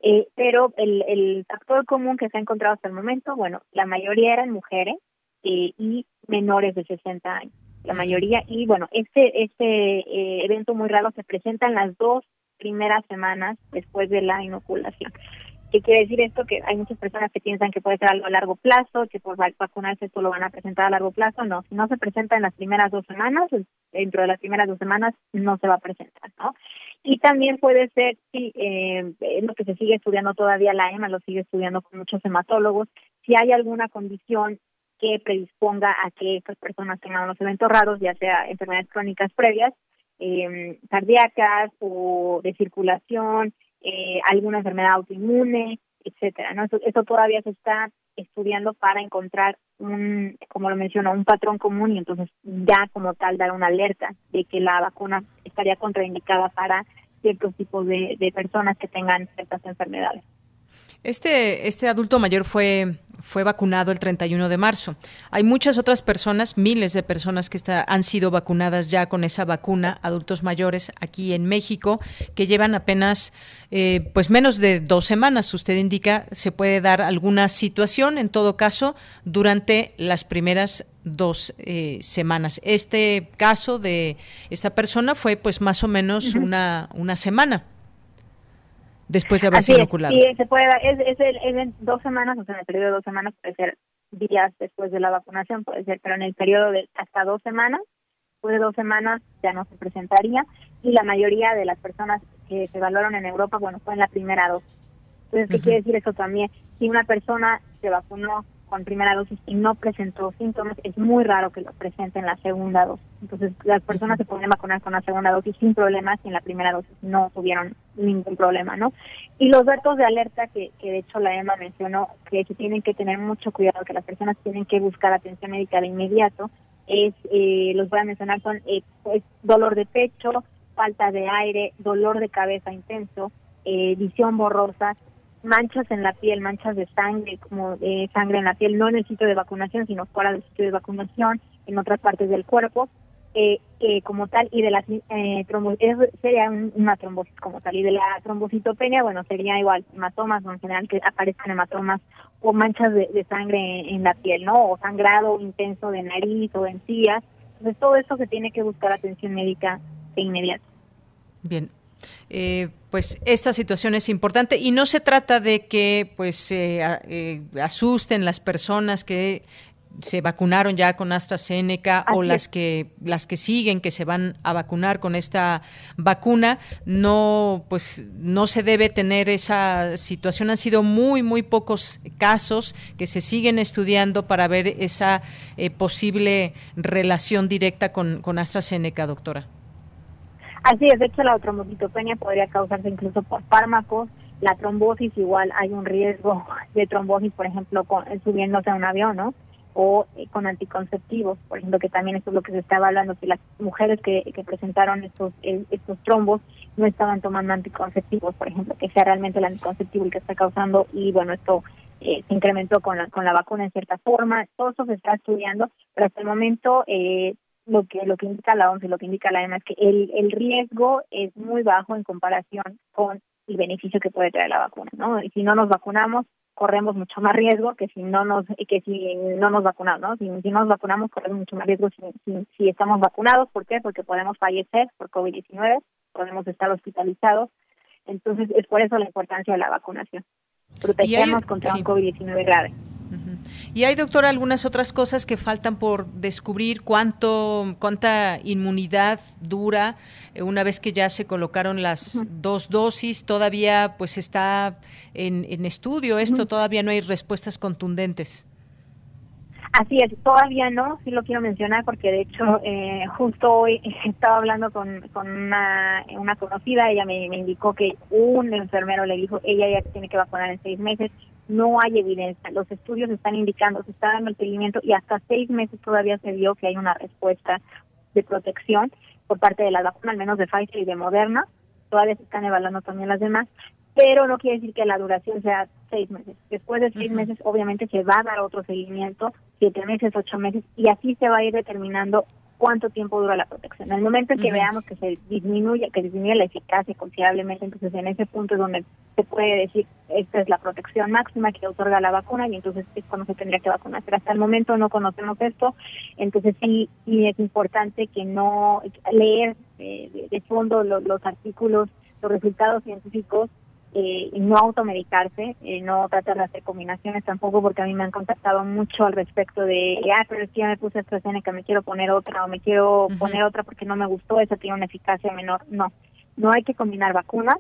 eh, pero el, el factor común que se ha encontrado hasta el momento, bueno, la mayoría eran mujeres eh, y menores de 60 años, la mayoría, y bueno, este, este evento muy raro se presenta en las dos primeras semanas después de la inoculación. ¿Qué quiere decir esto? Que hay muchas personas que piensan que puede ser algo a largo plazo, que por vacunarse esto lo van a presentar a largo plazo. No, si no se presenta en las primeras dos semanas, dentro de las primeras dos semanas no se va a presentar, ¿no? Y también puede ser, si eh, lo que se sigue estudiando todavía, la EMA lo sigue estudiando con muchos hematólogos, si hay alguna condición que predisponga a que estas personas tengan unos eventos raros, ya sea enfermedades crónicas previas, eh, cardíacas o de circulación, eh, alguna enfermedad autoinmune, etcétera. ¿no? Eso, todavía se está estudiando para encontrar un, como lo mencionó, un patrón común y entonces ya como tal dar una alerta de que la vacuna estaría contraindicada para ciertos tipos de personas que tengan ciertas enfermedades. Este, este adulto mayor fue, fue vacunado el 31 de marzo. Hay muchas otras personas, miles de personas que han sido vacunadas ya con esa vacuna, adultos mayores aquí en México, que llevan apenas eh, pues menos de dos semanas. Usted indica, se puede dar alguna situación, en todo caso, durante las primeras dos eh, semanas. Este caso de esta persona fue pues más o menos una, una semana después de haber sido inoculado. Sí, se puede, es, es, en dos semanas, o sea, en el periodo de dos semanas puede ser días después de la vacunación, puede ser, pero en el periodo de hasta dos semanas, después de dos semanas ya no se presentaría y la mayoría de las personas que se evaluaron en Europa, bueno, fue en la primera dosis. Entonces, ¿qué quiere decir eso también? Si una persona se vacunó con primera dosis y no presentó síntomas, es muy raro que lo presente en la segunda dosis. Entonces, las personas se pueden vacunar con la segunda dosis sin problemas y en la primera dosis no tuvieron ningún problema, ¿no? Y los datos de alerta que, que de hecho la EMA mencionó, que se tienen que tener mucho cuidado, que las personas tienen que buscar atención médica de inmediato, es, eh, los voy a mencionar, son eh, pues, dolor de pecho, falta de aire, dolor de cabeza intenso, eh, visión borrosa, manchas en la piel, manchas de sangre, como de sangre en la piel, no en el sitio de vacunación, sino fuera del sitio de vacunación, en otras partes del cuerpo, eh, eh, como tal, y de la eh, sería una trombosis como tal, y de la trombocitopenia, bueno, sería igual, hematomas, en general que aparezcan hematomas o manchas de, sangre en, la piel, ¿no? O sangrado intenso de nariz o encías. Entonces, todo esto se tiene que buscar atención médica de inmediato. Bien, eh, pues esta situación es importante y no se trata de que pues eh, asusten las personas que se vacunaron ya con AstraZeneca o las que las que siguen que se van a vacunar con esta vacuna. No pues no se debe tener esa situación. Han sido muy muy pocos casos que se siguen estudiando para ver esa eh, posible relación directa con, con AstraZeneca doctora Así es, de hecho la trombocitopenia podría causarse incluso por fármacos, la trombosis igual hay un riesgo de trombosis, por ejemplo, con, subiéndose a un avión, ¿no? O eh, con anticonceptivos, por ejemplo, que también esto es lo que se estaba hablando, si las mujeres que, que presentaron estos eh, estos trombos no estaban tomando anticonceptivos, por ejemplo, que sea realmente el anticonceptivo el que está causando y bueno, esto eh, se incrementó con la, con la vacuna en cierta forma, todo eso se está estudiando, pero hasta el momento eh, lo que lo que indica la OMS y lo que indica la EMA es que el, el riesgo es muy bajo en comparación con el beneficio que puede traer la vacuna, ¿no? Y si no nos vacunamos, corremos mucho más riesgo que si no nos que si no nos vacunamos, ¿no? Si, si nos vacunamos, corremos mucho más riesgo si, si, estamos vacunados. ¿Por qué? Porque podemos fallecer por COVID-19, podemos estar hospitalizados. Entonces, es por eso la importancia de la vacunación. protegernos contra un COVID-19 grave. Y hay, doctora, algunas otras cosas que faltan por descubrir cuánto, cuánta inmunidad dura eh, una vez que ya se colocaron las dos dosis. Todavía, pues, está en, en estudio esto. Todavía no hay respuestas contundentes. Así es, todavía no, sí lo quiero mencionar porque de hecho eh, justo hoy <laughs> estaba hablando con, con una, una conocida, ella me, me indicó que un enfermero le dijo, ella ya tiene que vacunar en seis meses, no hay evidencia, los estudios están indicando, se está dando el seguimiento y hasta seis meses todavía se vio que hay una respuesta de protección por parte de la vacuna, al menos de Pfizer y de Moderna, todavía se están evaluando también las demás, pero no quiere decir que la duración sea seis meses. Después de seis meses, obviamente, se va a dar otro seguimiento, siete meses, ocho meses, y así se va a ir determinando cuánto tiempo dura la protección. En el momento en que veamos que se disminuye, que disminuye la eficacia considerablemente, entonces en ese punto es donde se puede decir esta es la protección máxima que otorga la vacuna y entonces es cuando se tendría que vacunar. Pero hasta el momento no conocemos esto, entonces sí, sí es importante que no leer eh, de, fondo los artículos, los resultados científicos eh, no automedicarse, eh, no tratar de hacer combinaciones tampoco, porque a mí me han contactado mucho al respecto de, ah, pero es que ya me puse AstraZeneca, me quiero poner otra, o me quiero poner otra porque no me gustó, esa tiene una eficacia menor. No, no hay que combinar vacunas,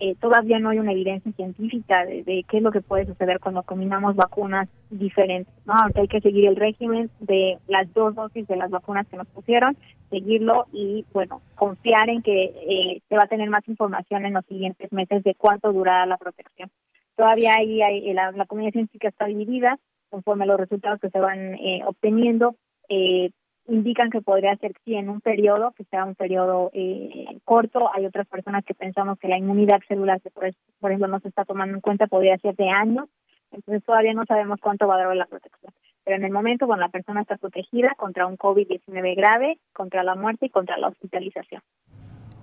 eh, todavía no hay una evidencia científica de, qué es lo que puede suceder cuando combinamos vacunas diferentes. ¿no? Aunque hay que seguir el régimen de las dos dosis de las vacunas que nos pusieron, seguirlo y, bueno, confiar en que eh, se va a tener más información en los siguientes meses de cuánto durará la protección. Todavía ahí hay, la, la comunidad científica está dividida conforme a los resultados que se van eh, obteniendo. Eh, indican que podría ser sí en un periodo, que sea un periodo eh, corto. Hay otras personas que pensamos que la inmunidad celular, que por, ejemplo no se está tomando en cuenta, podría ser de años. Entonces todavía no sabemos cuánto va a durar la protección. Pero en el momento cuando la persona está protegida contra un COVID-19 grave, contra la muerte y contra la hospitalización.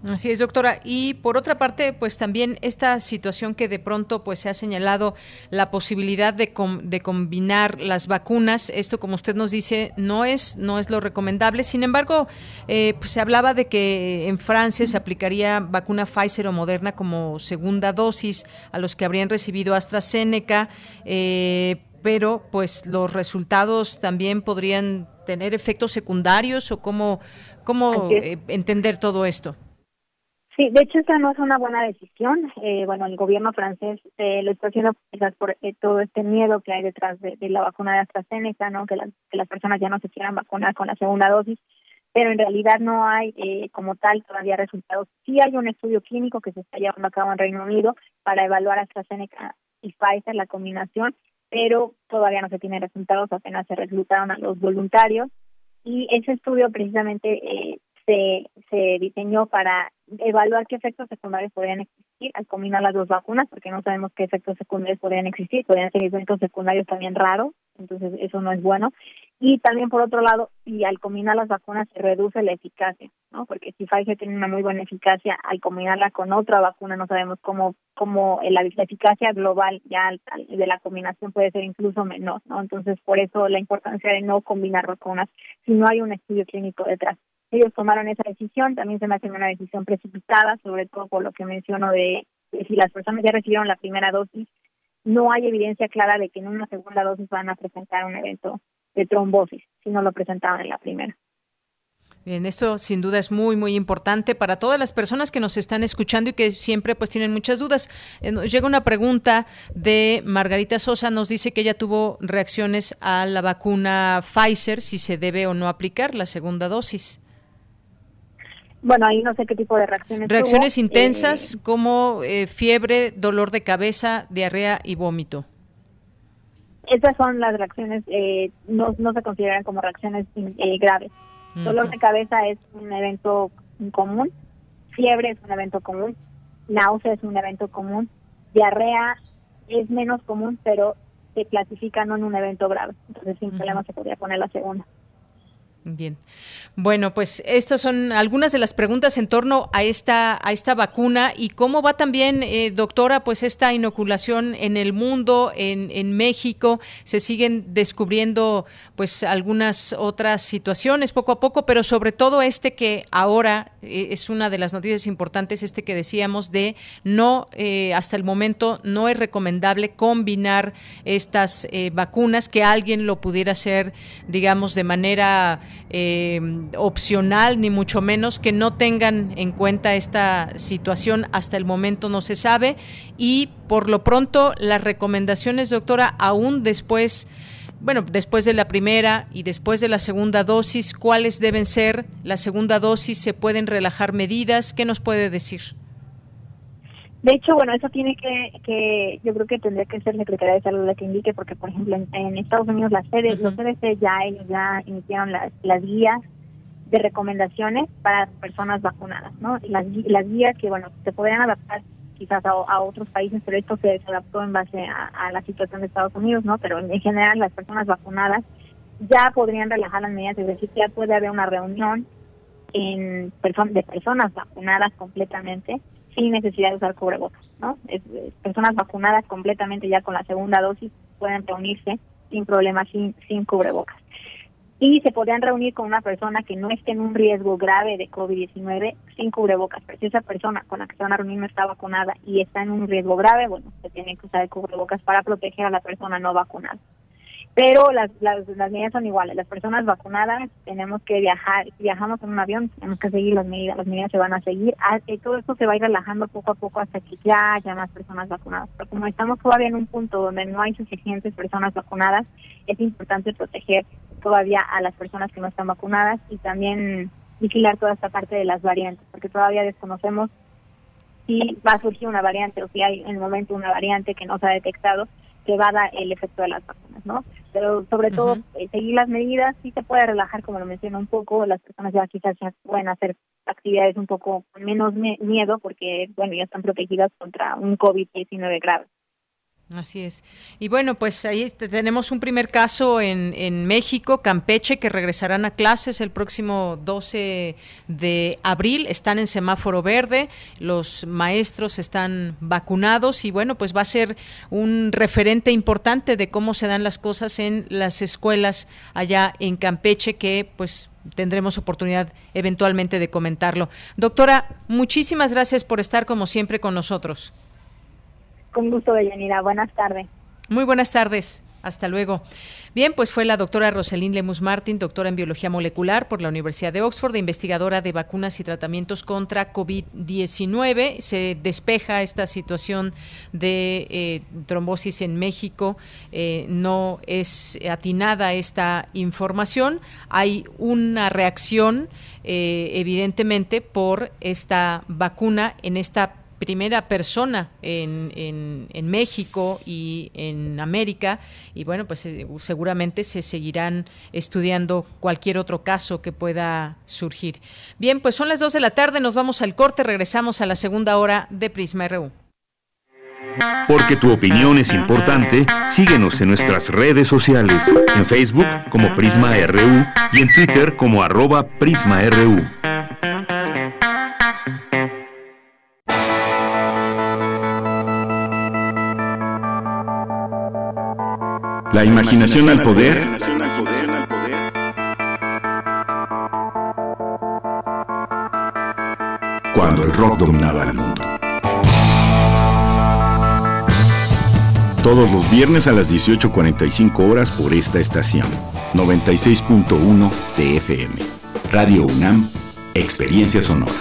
Así es, doctora. Y por otra parte, pues también esta situación que de pronto pues se ha señalado la posibilidad de, de combinar las vacunas. Esto, como usted nos dice, no es no es lo recomendable. Sin embargo, eh, pues se hablaba de que en Francia se aplicaría vacuna Pfizer o Moderna como segunda dosis a los que habrían recibido AstraZeneca. Eh, pero pues los resultados también podrían tener efectos secundarios o cómo, cómo eh, entender todo esto. Sí, de hecho esta no es una buena decisión. Eh, bueno, el gobierno francés eh, lo está haciendo por eh, todo este miedo que hay detrás de, la vacuna de AstraZeneca, ¿no? Que, que, las personas ya no se quieran vacunar con la segunda dosis, pero en realidad no hay eh, como tal todavía resultados. Sí hay un estudio clínico que se está llevando a cabo en Reino Unido para evaluar AstraZeneca y Pfizer, la combinación, pero todavía no se tienen resultados, apenas se reclutaron a los voluntarios y ese estudio precisamente eh, se, se diseñó para evaluar qué efectos secundarios podrían existir al combinar las dos vacunas, porque no sabemos qué efectos secundarios podrían existir, podrían ser efectos secundarios también raros, entonces eso no es bueno. Y también por otro lado, si al combinar las vacunas se reduce la eficacia, ¿no? Porque si Pfizer tiene una muy buena eficacia, al combinarla con otra vacuna no sabemos cómo, cómo la, eficacia global ya de la combinación puede ser incluso menor, ¿no? Entonces por eso la importancia de no combinar vacunas si no hay un estudio clínico detrás ellos tomaron esa decisión, también se me hace una decisión precipitada, sobre todo por lo que menciono de, si las personas ya recibieron la primera dosis, no hay evidencia clara de que en una segunda dosis van a presentar un evento de trombosis, si no lo presentaban en la primera. Bien, esto sin duda es muy, muy importante para todas las personas que nos están escuchando y que siempre pues tienen muchas dudas. Eh, llega una pregunta de Margarita Sosa, nos dice que ella tuvo reacciones a la vacuna Pfizer, si se debe o no aplicar la segunda dosis. Bueno, ahí no sé qué tipo de reacciones. Reacciones intensas eh, como eh, fiebre, dolor de cabeza, diarrea y vómito. Esas son las reacciones, eh, no, no se consideran como reacciones graves. Dolor de cabeza es un evento común, fiebre es un evento común, náusea es un evento común, diarrea es menos común, pero se clasifica no en un evento grave. Entonces, sin problema se podría poner la segunda. Bien. Bueno, pues estas son algunas de las preguntas en torno a esta a esta vacuna y cómo va también, eh, doctora, pues esta inoculación en el mundo, en, en México, se siguen descubriendo pues algunas otras situaciones poco a poco, pero sobre todo este que ahora eh, es una de las noticias importantes, este que decíamos de no eh, hasta el momento no es recomendable combinar estas vacunas que alguien lo pudiera hacer, digamos, de manera opcional, ni mucho menos, que no tengan en cuenta esta situación. Hasta el momento no se sabe. Y por lo pronto, las recomendaciones, doctora, aún después bueno, después de la primera y después de la segunda dosis, ¿cuáles deben ser? La segunda dosis, ¿se pueden relajar medidas? ¿Qué nos puede decir? De hecho, bueno, eso tiene que, que yo creo que tendría que ser Secretaría de Salud la que indique, porque, por ejemplo, en, Estados Unidos las sedes, los CDC ya, ellos ya iniciaron las, las guías de recomendaciones para personas vacunadas, ¿no? Las, las guías que, bueno, se podrían adaptar quizás a, otros países, pero esto se, adaptó en base a, la situación de Estados Unidos, ¿no? Pero en, general las personas vacunadas ya podrían relajar las medidas, es decir, ya puede haber una reunión en de personas vacunadas completamente sin necesidad de usar cubrebocas, ¿no? personas vacunadas completamente ya con la segunda dosis pueden reunirse sin problemas, sin, sin cubrebocas y se podrían reunir con una persona que no esté en un riesgo grave de COVID-19 sin cubrebocas. Pero si esa persona con la que se van a reunir no está vacunada y está en un riesgo grave, bueno, se tiene que usar el cubrebocas para proteger a la persona no vacunada. Pero las, las, las medidas son iguales. Las personas vacunadas tenemos que viajar, si viajamos en un avión, tenemos que seguir las medidas, las medidas se van a seguir. Ah, eh, todo esto se va a ir relajando poco a poco hasta que ya haya más personas vacunadas. Pero como estamos todavía en un punto donde no hay suficientes personas vacunadas, es importante proteger todavía a las personas que no están vacunadas y también vigilar toda esta parte de las variantes, porque todavía desconocemos si va a surgir una variante o si hay en el momento una variante que no se ha detectado que va a dar el efecto de las vacunas, ¿no? Pero sobre todo eh, seguir las medidas, sí se puede relajar, como lo mencioné un poco, las personas ya quizás ya pueden hacer actividades un poco menos miedo porque, bueno, ya están protegidas contra un COVID-19 grave. Así es. Y bueno, pues ahí tenemos un primer caso en, en, México, Campeche, que regresarán a clases el próximo 12 de abril. Están en semáforo verde, los maestros están vacunados y bueno, pues va a ser un referente importante de cómo se dan las cosas en las escuelas allá en Campeche, que pues tendremos oportunidad eventualmente de comentarlo. Doctora, muchísimas gracias por estar como siempre con nosotros. Con gusto, Deyanira. Buenas tardes. Muy buenas tardes. Hasta luego. Bien, pues fue la doctora Roselín Lemus Martin, doctora en biología molecular por la Universidad de Oxford, investigadora de vacunas y tratamientos contra COVID-19. Se despeja esta situación de eh, trombosis en México. Eh, no es atinada esta información. Hay una reacción, eh, evidentemente, por esta vacuna en esta primera persona en, en, México y en América y bueno pues eh, seguramente se seguirán estudiando cualquier otro caso que pueda surgir. Bien, pues son las dos de la tarde, nos vamos al corte, regresamos a la segunda hora de Prisma RU. Porque tu opinión es importante, síguenos en nuestras redes sociales, en Facebook como Prisma RU y en Twitter como arroba PrismaRU. La imaginación al poder. Cuando el rock dominaba el mundo. Todos los viernes a las 18.45 horas por esta estación. 96.1 TFM. Radio UNAM, Experiencia Sonora.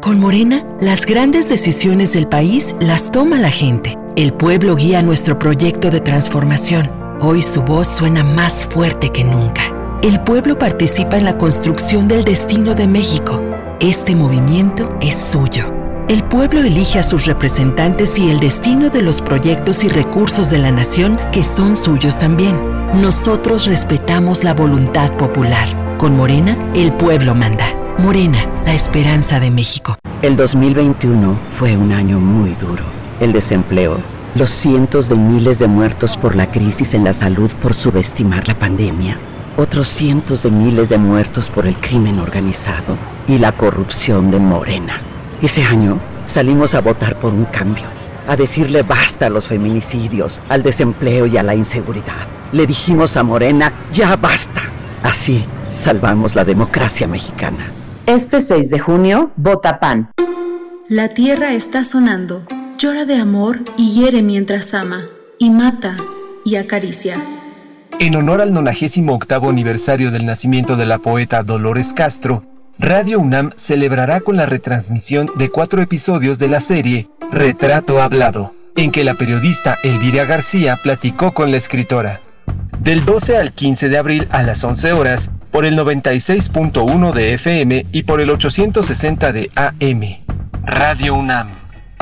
Con Morena, las grandes decisiones del país las toma la gente el pueblo guía nuestro proyecto de transformación. Hoy su voz suena más fuerte que nunca. El pueblo participa en la construcción del destino de México. Este movimiento es suyo. El pueblo elige a sus representantes y el destino de los proyectos y recursos de la nación que son suyos también. Nosotros respetamos la voluntad popular. Con Morena, el pueblo manda. Morena, la esperanza de México. El 2021 fue un año muy duro el desempleo, los cientos de miles de muertos por la crisis en la salud por subestimar la pandemia, otros cientos de miles de muertos por el crimen organizado y la corrupción de Morena. Ese año salimos a votar por un cambio, a decirle basta a los feminicidios, al desempleo y a la inseguridad. Le dijimos a Morena, ya basta. Así salvamos la democracia mexicana. Este 6 de junio, vota PAN. La tierra está sonando, llora de amor y hiere mientras ama, y mata y acaricia. En honor al 98 aniversario del nacimiento de la poeta Dolores Castro, Radio UNAM celebrará con la retransmisión de cuatro episodios de la serie Retrato Hablado, en que la periodista Elvira García platicó con la escritora. Del 12 al 15 de abril a las 11 horas, por el 96.1 de FM y por el 860 de AM. Radio UNAM.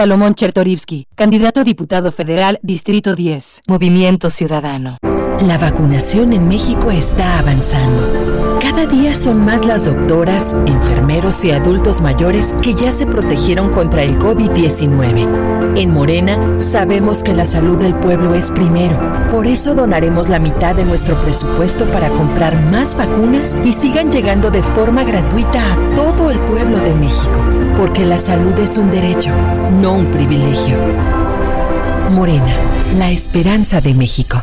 Salomón Chertorivsky, candidato a diputado federal, Distrito 10, Movimiento Ciudadano. La vacunación en México está avanzando. Cada día son más las doctoras, enfermeros y adultos mayores que ya se protegieron contra el COVID-19. En Morena sabemos que la salud del pueblo es primero. Por eso donaremos la mitad de nuestro presupuesto para comprar más vacunas y sigan llegando de forma gratuita a todo el pueblo de México. Porque la salud es un derecho, no un privilegio. Morena, la esperanza de México.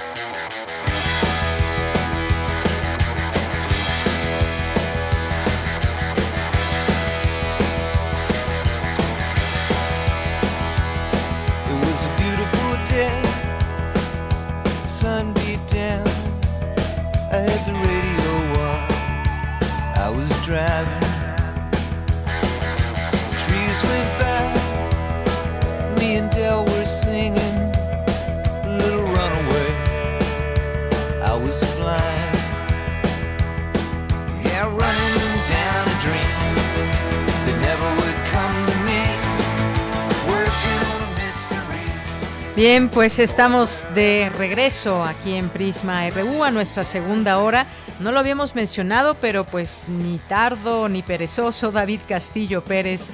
Bien, pues estamos de regreso aquí en Prisma RU a nuestra segunda hora. No lo habíamos mencionado, pero pues ni tardo ni perezoso, David Castillo Pérez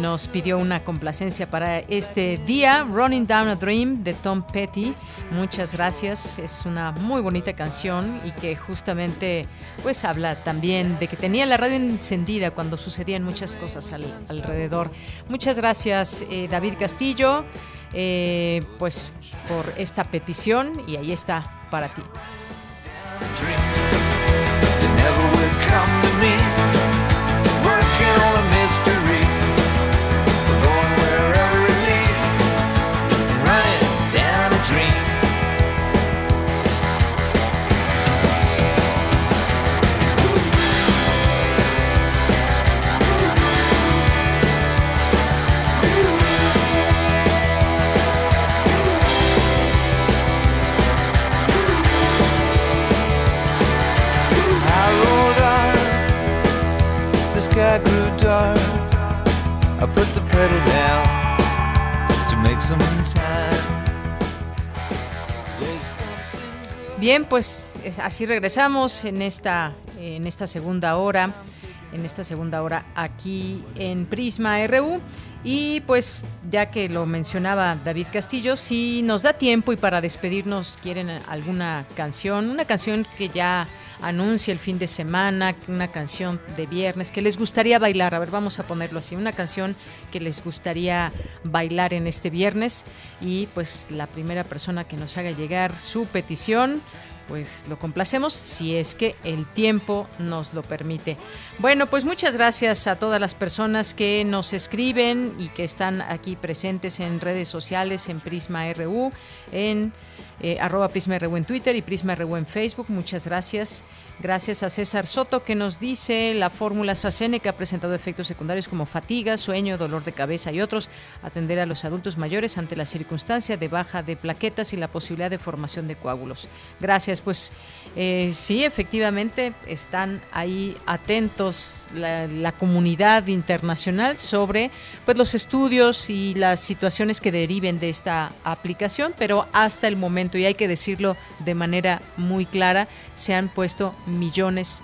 nos pidió una complacencia para este día, Running Down a Dream de Tom Petty. Muchas gracias, es una muy bonita canción y que justamente pues habla también de que tenía la radio encendida cuando sucedían muchas cosas alrededor. Muchas gracias, eh, David Castillo eh, pues por esta petición y ahí está para ti. Bien, pues así regresamos en esta, en esta segunda hora, en esta segunda hora aquí en Prisma RU. Y pues ya que lo mencionaba David Castillo, si nos da tiempo y para despedirnos quieren alguna canción, una canción que ya anuncia el fin de semana, una canción de viernes que les gustaría bailar, a ver, vamos a ponerlo así, una canción que les gustaría bailar en este viernes. Y pues la primera persona que nos haga llegar su petición pues lo complacemos si es que el tiempo nos lo permite. Bueno, pues muchas gracias a todas las personas que nos escriben y que están aquí presentes en redes sociales, en Prisma RU, en eh, arroba Prisma RU en Twitter y Prisma RU en Facebook. Muchas gracias. Gracias a César Soto que nos dice la fórmula que ha presentado efectos secundarios como fatiga, sueño, dolor de cabeza y otros. Atender a los adultos mayores ante la circunstancia de baja de plaquetas y la posibilidad de formación de coágulos. Gracias. Pues eh, sí, efectivamente están ahí atentos la, la, comunidad internacional sobre pues, los estudios y las situaciones que deriven de esta aplicación, pero hasta el momento, y hay que decirlo de manera muy clara, se han puesto millones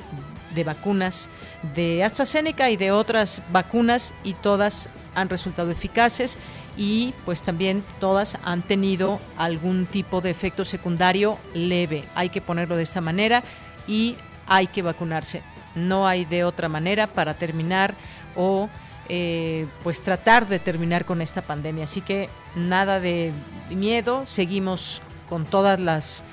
de vacunas de AstraZeneca y de otras vacunas y todas han resultado eficaces y pues también todas han tenido algún tipo de efecto secundario leve. Hay que ponerlo de esta manera y hay que vacunarse. No hay de otra manera para terminar o eh, pues tratar de terminar con esta pandemia. Así que nada de miedo, seguimos con todas las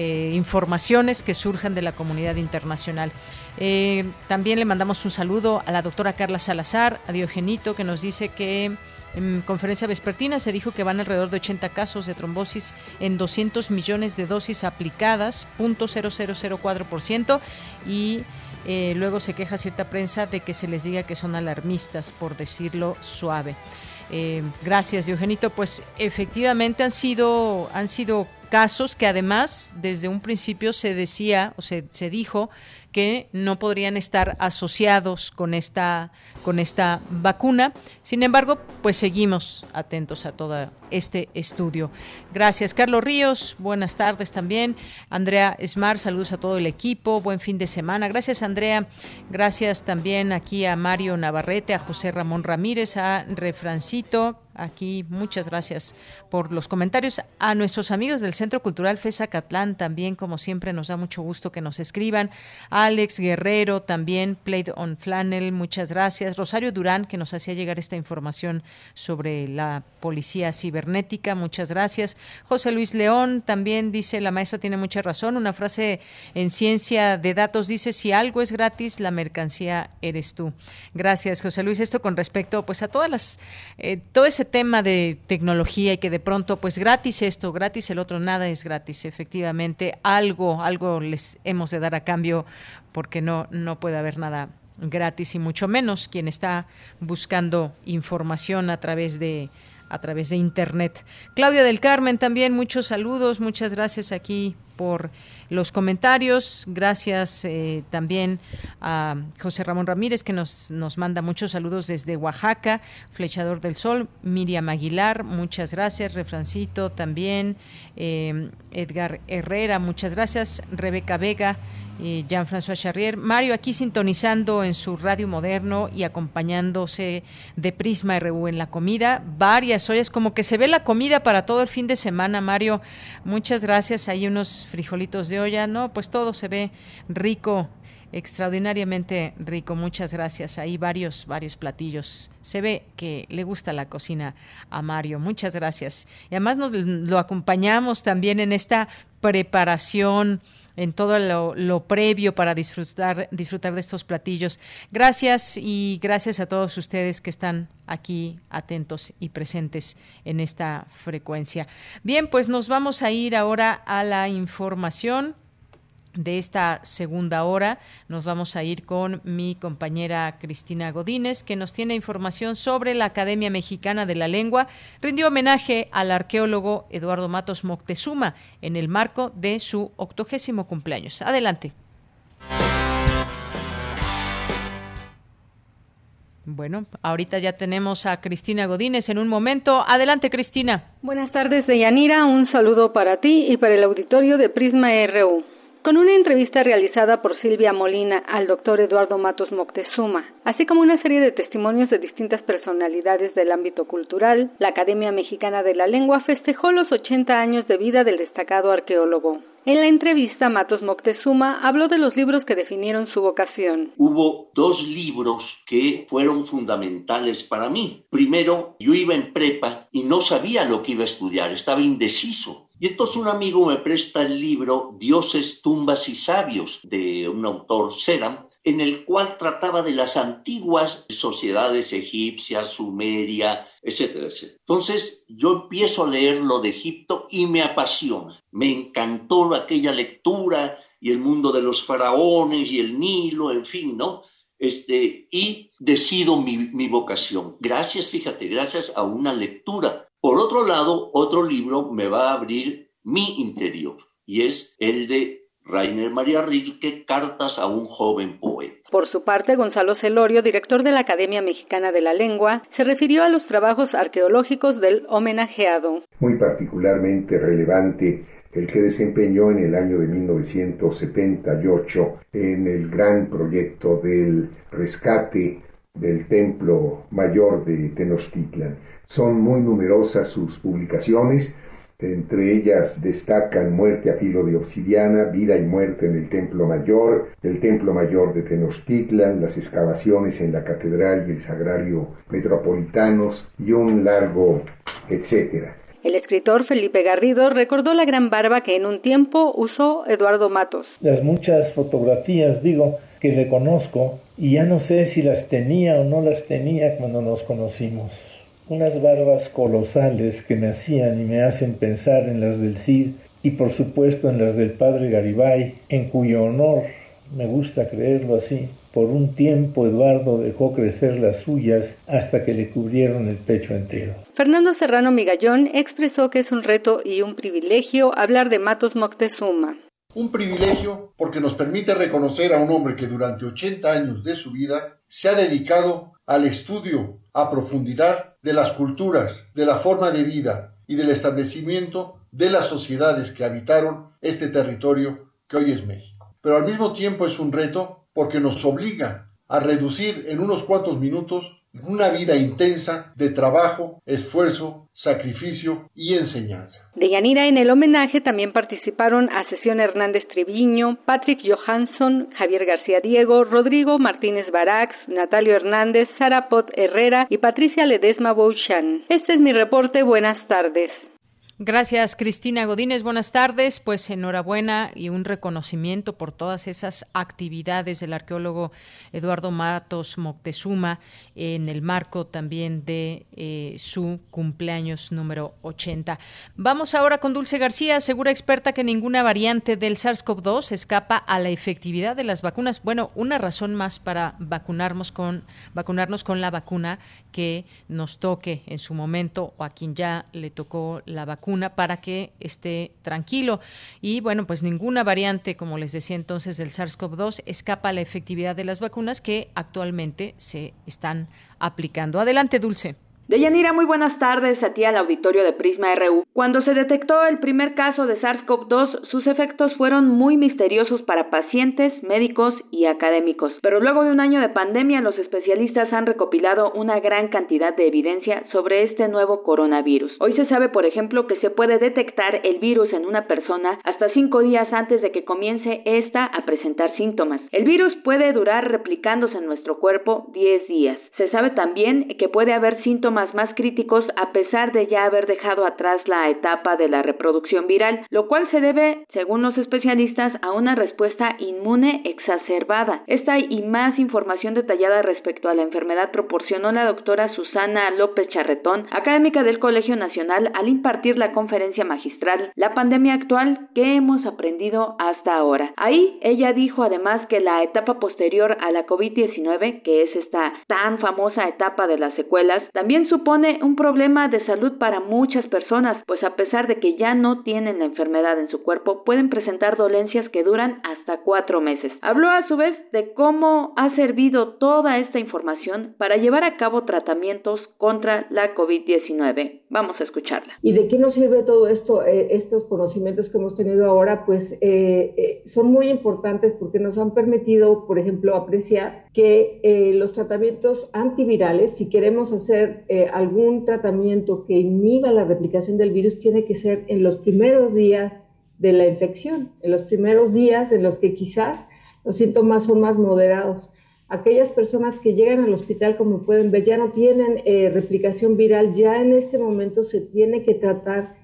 eh, informaciones que surjan de la comunidad internacional. Eh, también le mandamos un saludo a la doctora Carla Salazar, a Diogenito, que nos dice que en conferencia vespertina se dijo que van alrededor de 80 casos de trombosis en 200 millones de dosis aplicadas, 0.0004%, y eh, luego se queja cierta prensa de que se les diga que son alarmistas, por decirlo suave. gracias, Diogenito. Pues efectivamente han sido, han sido casos que además desde un principio se decía o se, se dijo que no podrían estar asociados con esta, con esta vacuna. Sin embargo, pues seguimos atentos a todo este estudio. Gracias, Carlos Ríos. Buenas tardes también. Andrea Smart, saludos a todo el equipo. Buen fin de semana. Gracias, Andrea. Gracias también aquí a Mario Navarrete, a José Ramón Ramírez, a Refrancito, aquí. Muchas gracias por los comentarios. A nuestros amigos del Centro Cultural FESA Catlán también, como siempre, nos da mucho gusto que nos escriban. Alex Guerrero también, Played on Flannel, muchas gracias. Rosario Durán, que nos hacía llegar esta información sobre la policía cibernética, muchas gracias. José Luis León también dice, la maestra tiene mucha razón, una frase en ciencia de datos dice, si algo es gratis, la mercancía eres tú. Gracias, José Luis. Esto con respecto pues a todas las, eh, todo ese tema de tecnología y que de pronto, pues gratis esto, gratis el otro, nada es gratis. Efectivamente, algo, algo les hemos de dar a cambio porque no, no puede haber nada gratis y mucho menos quien está buscando información a través de a través de internet. Claudia del Carmen también muchos saludos, muchas gracias aquí por los comentarios. Gracias eh, también a José Ramón Ramírez, que nos, nos manda muchos saludos desde Oaxaca. Flechador del Sol, Miriam Aguilar, muchas gracias. Refrancito también. Eh, Edgar Herrera, muchas gracias. Rebeca Vega Jean-François Charrier. Mario aquí sintonizando en su radio moderno y acompañándose de Prisma RU en la comida. Varias ollas, como que se ve la comida para todo el fin de semana, Mario. Muchas gracias. Hay unos frijolitos de olla. No, pues todo se ve rico extraordinariamente rico. Muchas gracias. Hay varios, varios platillos. Se ve que le gusta la cocina a Mario. Muchas gracias. Y además nos lo acompañamos también en esta preparación en todo lo, previo para disfrutar, disfrutar de estos platillos. Gracias y gracias a todos ustedes que están aquí atentos y presentes en esta frecuencia. Bien, pues nos vamos a ir ahora a la información de esta segunda hora. Nos vamos a ir con mi compañera Cristina Godínez, que nos tiene información sobre la Academia Mexicana de la Lengua. Rindió homenaje al arqueólogo Eduardo Matos Moctezuma en el marco de su octogésimo cumpleaños. Adelante. Bueno, ahorita ya tenemos a Cristina Godínez en un momento. Adelante, Cristina. Buenas tardes, Deyanira. Un saludo para ti y para el auditorio de Prisma RU. Con una entrevista realizada por Silvia Molina al doctor Eduardo Matos Moctezuma, así como una serie de testimonios de distintas personalidades del ámbito cultural, la Academia Mexicana de la Lengua festejó los 80 años de vida del destacado arqueólogo. En la entrevista, Matos Moctezuma habló de los libros que definieron su vocación. Hubo dos libros que fueron fundamentales para mí. Primero, yo iba en prepa y no sabía lo que iba a estudiar, estaba indeciso. Y entonces un amigo me presta el libro Dioses, tumbas y sabios de un autor Seram en el cual trataba de las antiguas sociedades egipcias, sumeria, etcétera, etcétera. Entonces yo empiezo a leer lo de Egipto y me apasiona. Me encantó aquella lectura y el mundo de los faraones y el Nilo, en fin, ¿no? Este, y decido mi, mi vocación. Gracias, fíjate, gracias a una lectura. Por otro lado, otro libro me va a abrir mi interior y es el de Rainer María Rilke, Cartas a un joven poeta. Por su parte, Gonzalo Celorio, director de la Academia Mexicana de la Lengua, se refirió a los trabajos arqueológicos del homenajeado. Muy particularmente relevante el que desempeñó en el año de 1978 en el gran proyecto del rescate del Templo Mayor de Tenochtitlan. Son muy numerosas sus publicaciones, entre ellas destacan Muerte a filo de obsidiana, Vida y muerte en el Templo Mayor, el Templo Mayor de Tenochtitlan, las excavaciones en la Catedral y el Sagrario Metropolitanos y un largo etcétera. El escritor Felipe Garrido recordó la gran barba que en un tiempo usó Eduardo Matos. Las muchas fotografías, digo, que le conozco y ya no sé si las tenía o no las tenía cuando nos conocimos unas barbas colosales que me hacían y me hacen pensar en las del Cid y por supuesto en las del padre Garibay, en cuyo honor, me gusta creerlo así, por un tiempo Eduardo dejó crecer las suyas hasta que le cubrieron el pecho entero. Fernando Serrano Migallón expresó que es un reto y un privilegio hablar de Matos Moctezuma. Un privilegio porque nos permite reconocer a un hombre que durante 80 años de su vida se ha dedicado al estudio a profundidad de las culturas, de la forma de vida y del establecimiento de las sociedades que habitaron este territorio que hoy es México. Pero al mismo tiempo es un reto porque nos obliga a reducir en unos cuantos minutos una vida intensa de trabajo, esfuerzo, sacrificio y enseñanza. De Yanira en el homenaje también participaron Asesión Hernández Treviño, Patrick Johansson, Javier García Diego, Rodrigo Martínez Barax, Natalio Hernández, Sara Pot Herrera y Patricia Ledesma Bouchan. Este es mi reporte. Buenas tardes. Gracias, Cristina Godínez. Buenas tardes. Pues enhorabuena y un reconocimiento por todas esas actividades del arqueólogo Eduardo Matos Moctezuma en el marco también de eh, su cumpleaños número 80. Vamos ahora con Dulce García, asegura experta que ninguna variante del SARS-CoV-2 escapa a la efectividad de las vacunas. Bueno, una razón más para vacunarnos con, vacunarnos con la vacuna que nos toque en su momento o a quien ya le tocó la vacuna para que esté tranquilo. Y bueno, pues ninguna variante, como les decía entonces, del SARS-CoV-2 escapa a la efectividad de las vacunas que actualmente se están aplicando. Adelante, Dulce. Deyanira, muy buenas tardes a ti al auditorio de Prisma RU. Cuando se detectó el primer caso de SARS-CoV-2, sus efectos fueron muy misteriosos para pacientes, médicos y académicos. Pero luego de un año de pandemia, los especialistas han recopilado una gran cantidad de evidencia sobre este nuevo coronavirus. Hoy se sabe, por ejemplo, que se puede detectar el virus en una persona hasta cinco días antes de que comience esta a presentar síntomas. El virus puede durar replicándose en nuestro cuerpo 10 días. Se sabe también que puede haber síntomas más críticos a pesar de ya haber dejado atrás la etapa de la reproducción viral, lo cual se debe, según los especialistas, a una respuesta inmune exacerbada. Esta y más información detallada respecto a la enfermedad proporcionó la doctora Susana López Charretón, académica del Colegio Nacional, al impartir la conferencia magistral La pandemia actual que hemos aprendido hasta ahora. Ahí ella dijo además que la etapa posterior a la COVID-19, que es esta tan famosa etapa de las secuelas, también supone un problema de salud para muchas personas, pues a pesar de que ya no tienen la enfermedad en su cuerpo, pueden presentar dolencias que duran hasta cuatro meses. Habló a su vez de cómo ha servido toda esta información para llevar a cabo tratamientos contra la COVID-19. Vamos a escucharla. ¿Y de qué nos sirve todo esto, eh, estos conocimientos que hemos tenido ahora? Pues eh, eh, son muy importantes porque nos han permitido, por ejemplo, apreciar que los tratamientos antivirales, si queremos hacer algún tratamiento que inhiba la replicación del virus tiene que ser en los primeros días de la infección, en los primeros días en los que quizás los síntomas son más moderados. Aquellas personas que llegan al hospital, como pueden ver, ya no tienen eh, replicación viral, ya en este momento se tiene que tratar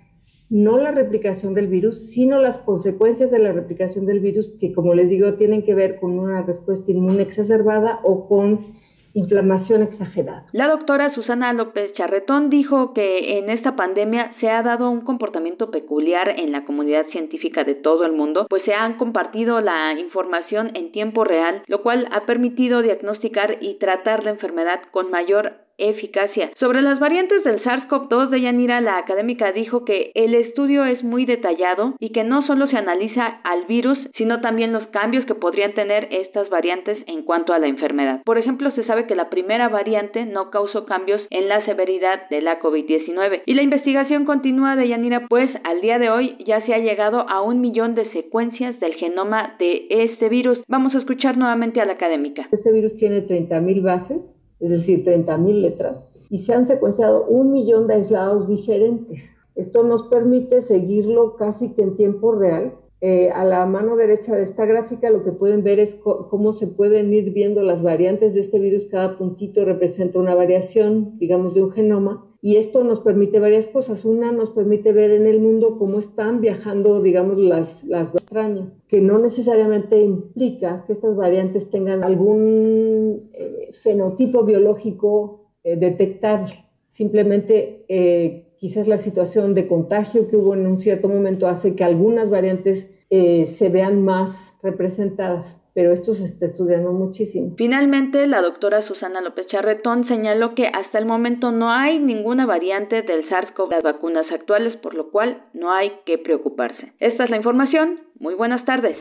no la replicación del virus, sino las consecuencias de la replicación del virus que, como les digo, tienen que ver con una respuesta inmune exacerbada o con inflamación exagerada. La doctora Susana López Charretón dijo que en esta pandemia se ha dado un comportamiento peculiar en la comunidad científica de todo el mundo, pues se han compartido la información en tiempo real, lo cual ha permitido diagnosticar y tratar la enfermedad con mayor eficacia. Sobre las variantes del SARS-CoV-2 de Yanira, la académica dijo que el estudio es muy detallado y que no solo se analiza al virus, sino también los cambios que podrían tener estas variantes en cuanto a la enfermedad. Por ejemplo, se sabe que la primera variante no causó cambios en la severidad de la COVID-19 y la investigación continúa de Yanira, pues al día de hoy ya se ha llegado a un millón de secuencias del genoma de este virus. Vamos a escuchar nuevamente a la académica. Este virus tiene 30.000 bases es decir, 30.000 letras, y se han secuenciado un millón de aislados diferentes. Esto nos permite seguirlo casi que en tiempo real. Eh, a la mano derecha de esta gráfica lo que pueden ver es cómo se pueden ir viendo las variantes de este virus. Cada puntito representa una variación, digamos, de un genoma. Y esto nos permite varias cosas. Una, nos permite ver en el mundo cómo están viajando, digamos, las, las extrañas, que no necesariamente implica que estas variantes tengan algún eh, fenotipo biológico eh, detectable. Simplemente eh, quizás la situación de contagio que hubo en un cierto momento hace que algunas variantes se vean más representadas pero esto se está estudiando muchísimo. Finalmente, la doctora Susana López Charretón señaló que hasta el momento no hay ninguna variante del SARS-CoV las vacunas actuales, por lo cual no hay que preocuparse. Esta es la información. Muy buenas tardes.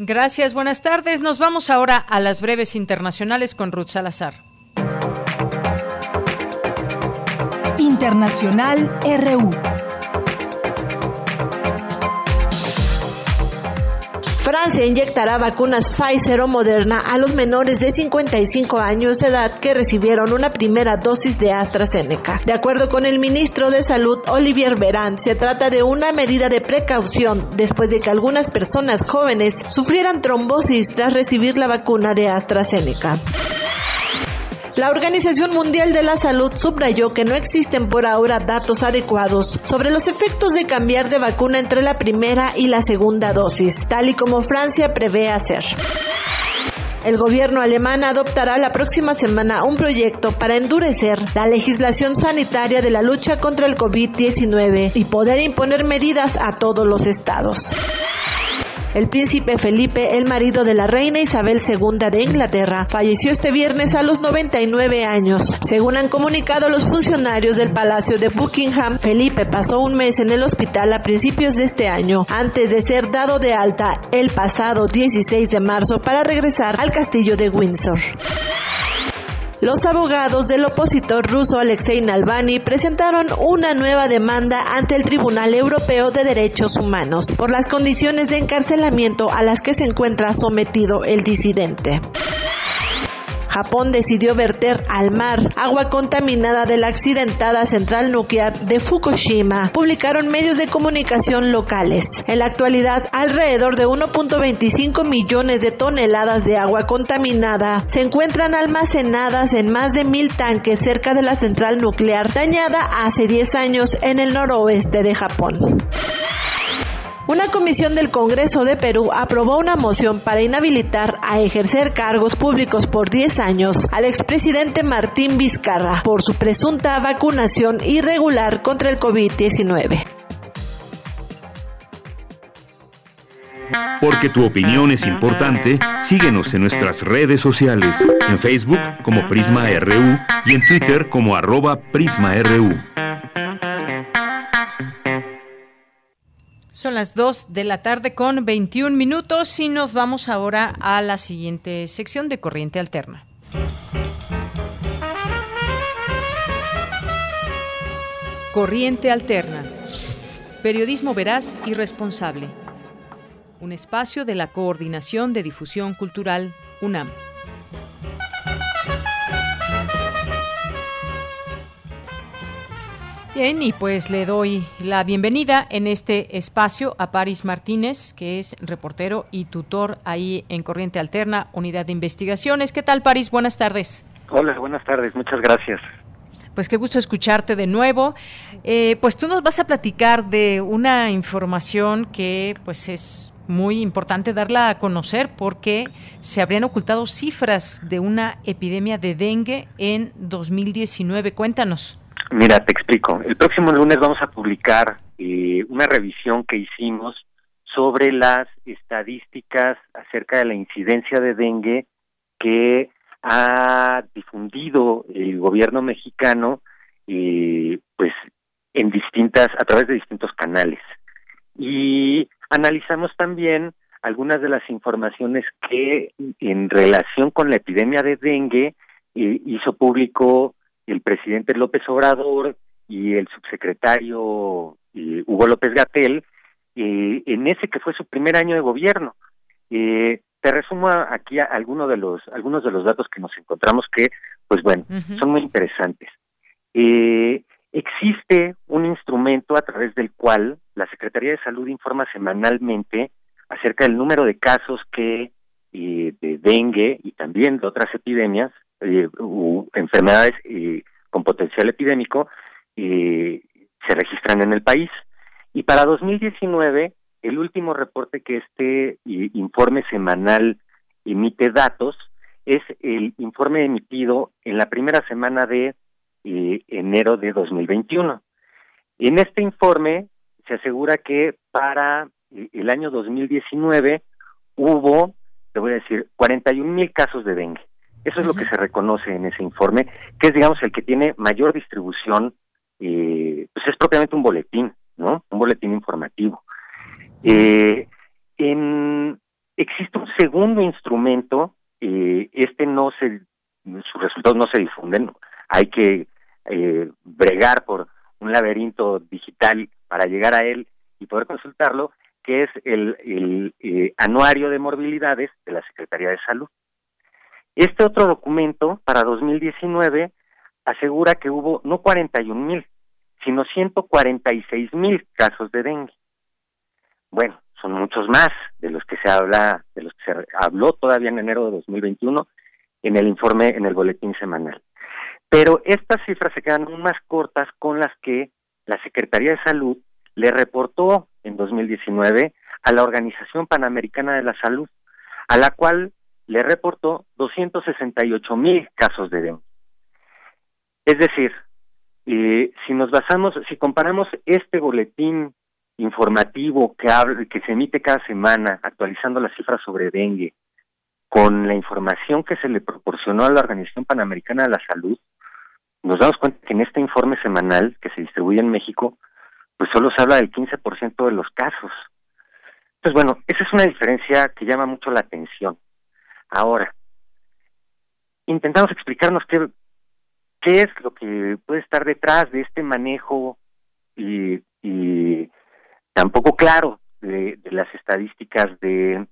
Gracias, buenas tardes. Nos vamos ahora a las breves internacionales con Ruth Salazar. Internacional RU. Francia inyectará vacunas Pfizer o Moderna a los menores de 55 años de edad que recibieron una primera dosis de AstraZeneca. De acuerdo con el ministro de Salud Olivier Veran, se trata de una medida de precaución después de que algunas personas jóvenes sufrieran trombosis tras recibir la vacuna de AstraZeneca. La Organización Mundial de la Salud subrayó que no existen por ahora datos adecuados sobre los efectos de cambiar de vacuna entre la primera y la segunda dosis, tal y como Francia prevé hacer. El gobierno alemán adoptará la próxima semana un proyecto para endurecer la legislación sanitaria de la lucha contra el COVID-19 y poder imponer medidas a todos los estados. El príncipe Felipe, el marido de la reina Isabel II de Inglaterra, falleció este viernes a los 99 años. Según han comunicado los funcionarios del Palacio de Buckingham, Felipe pasó un mes en el hospital a principios de este año, antes de ser dado de alta el pasado 16 de marzo para regresar al castillo de Windsor. Los abogados del opositor ruso Alexei Navalny presentaron una nueva demanda ante el Tribunal Europeo de Derechos Humanos por las condiciones de encarcelamiento a las que se encuentra sometido el disidente. Japón decidió verter al mar agua contaminada de la accidentada central nuclear de Fukushima, publicaron medios de comunicación locales. En la actualidad, alrededor de 1.25 millones de toneladas de agua contaminada se encuentran almacenadas en más de mil tanques cerca de la central nuclear dañada hace 10 años en el noroeste de Japón. Una comisión del Congreso de Perú aprobó una moción para inhabilitar a ejercer cargos públicos por 10 años al expresidente Martín Vizcarra por su presunta vacunación irregular contra el COVID-19. Porque tu opinión es importante, síguenos en nuestras redes sociales, en Facebook como Prisma RU y en Twitter como arroba PrismaRU. Son las 2 de la tarde con 21 minutos y nos vamos ahora a la siguiente sección de Corriente Alterna. Corriente Alterna. Periodismo veraz y responsable. Un espacio de la Coordinación de Difusión Cultural, UNAM. Bien, y pues le doy la bienvenida en este espacio a Paris Martínez, que es reportero y tutor ahí en Corriente Alterna, Unidad de Investigaciones. ¿Qué tal, Paris? Buenas tardes. Hola, buenas tardes, muchas gracias. Pues qué gusto escucharte de nuevo. Eh, pues tú nos vas a platicar de una información que pues es muy importante darla a conocer porque se habrían ocultado cifras de una epidemia de dengue en 2019. Cuéntanos. Mira, te explico. El próximo lunes vamos a publicar eh, una revisión que hicimos sobre las estadísticas acerca de la incidencia de dengue que ha difundido el gobierno mexicano eh, pues en distintas a través de distintos canales y analizamos también algunas de las informaciones que en relación con la epidemia de dengue eh, hizo público el presidente López Obrador y el subsecretario eh, Hugo López Gatel eh, en ese que fue su primer año de gobierno. Eh, te resumo aquí algunos de los algunos de los datos que nos encontramos que, pues bueno, son muy interesantes. Eh, existe un instrumento a través del cual la Secretaría de Salud informa semanalmente acerca del número de casos que eh, de dengue y también de otras epidemias eh, enfermedades eh, con potencial epidémico eh, se registran en el país. Y para 2019, el último reporte que este informe semanal emite datos es el informe emitido en la primera semana de enero de 2021. En este informe se asegura que para el año 2019 hubo, te voy a decir, 41 mil casos de dengue. Eso es lo que se reconoce en ese informe, que es, digamos, el que tiene mayor distribución, eh, pues es propiamente un boletín, ¿no? Un boletín informativo. Eh, en, existe un segundo instrumento, eh, este no se, sus resultados no se difunden, hay que eh, bregar por un laberinto digital para llegar a él y poder consultarlo, que es el, el eh, anuario de morbilidades de la Secretaría de Salud. Este otro documento para 2019 asegura que hubo no 41 mil, sino 146 mil casos de dengue. Bueno, son muchos más de los que se habla, de los que se habló todavía en enero de 2021 en el informe, en el boletín semanal. Pero estas cifras se quedan aún más cortas con las que la Secretaría de Salud le reportó en 2019 a la Organización Panamericana de la Salud, a la cual le reportó 268 mil casos de dengue. Es decir, eh, si nos basamos, si comparamos este boletín informativo que, que se emite cada semana actualizando las cifras sobre dengue con la información que se le proporcionó a la Organización Panamericana de la Salud, nos damos cuenta que en este informe semanal que se distribuye en México, pues solo se habla del 15% de los casos. Entonces, bueno, esa es una diferencia que llama mucho la atención. Ahora, intentamos explicarnos qué, qué es lo que puede estar detrás de este manejo y, tampoco claro de, las estadísticas de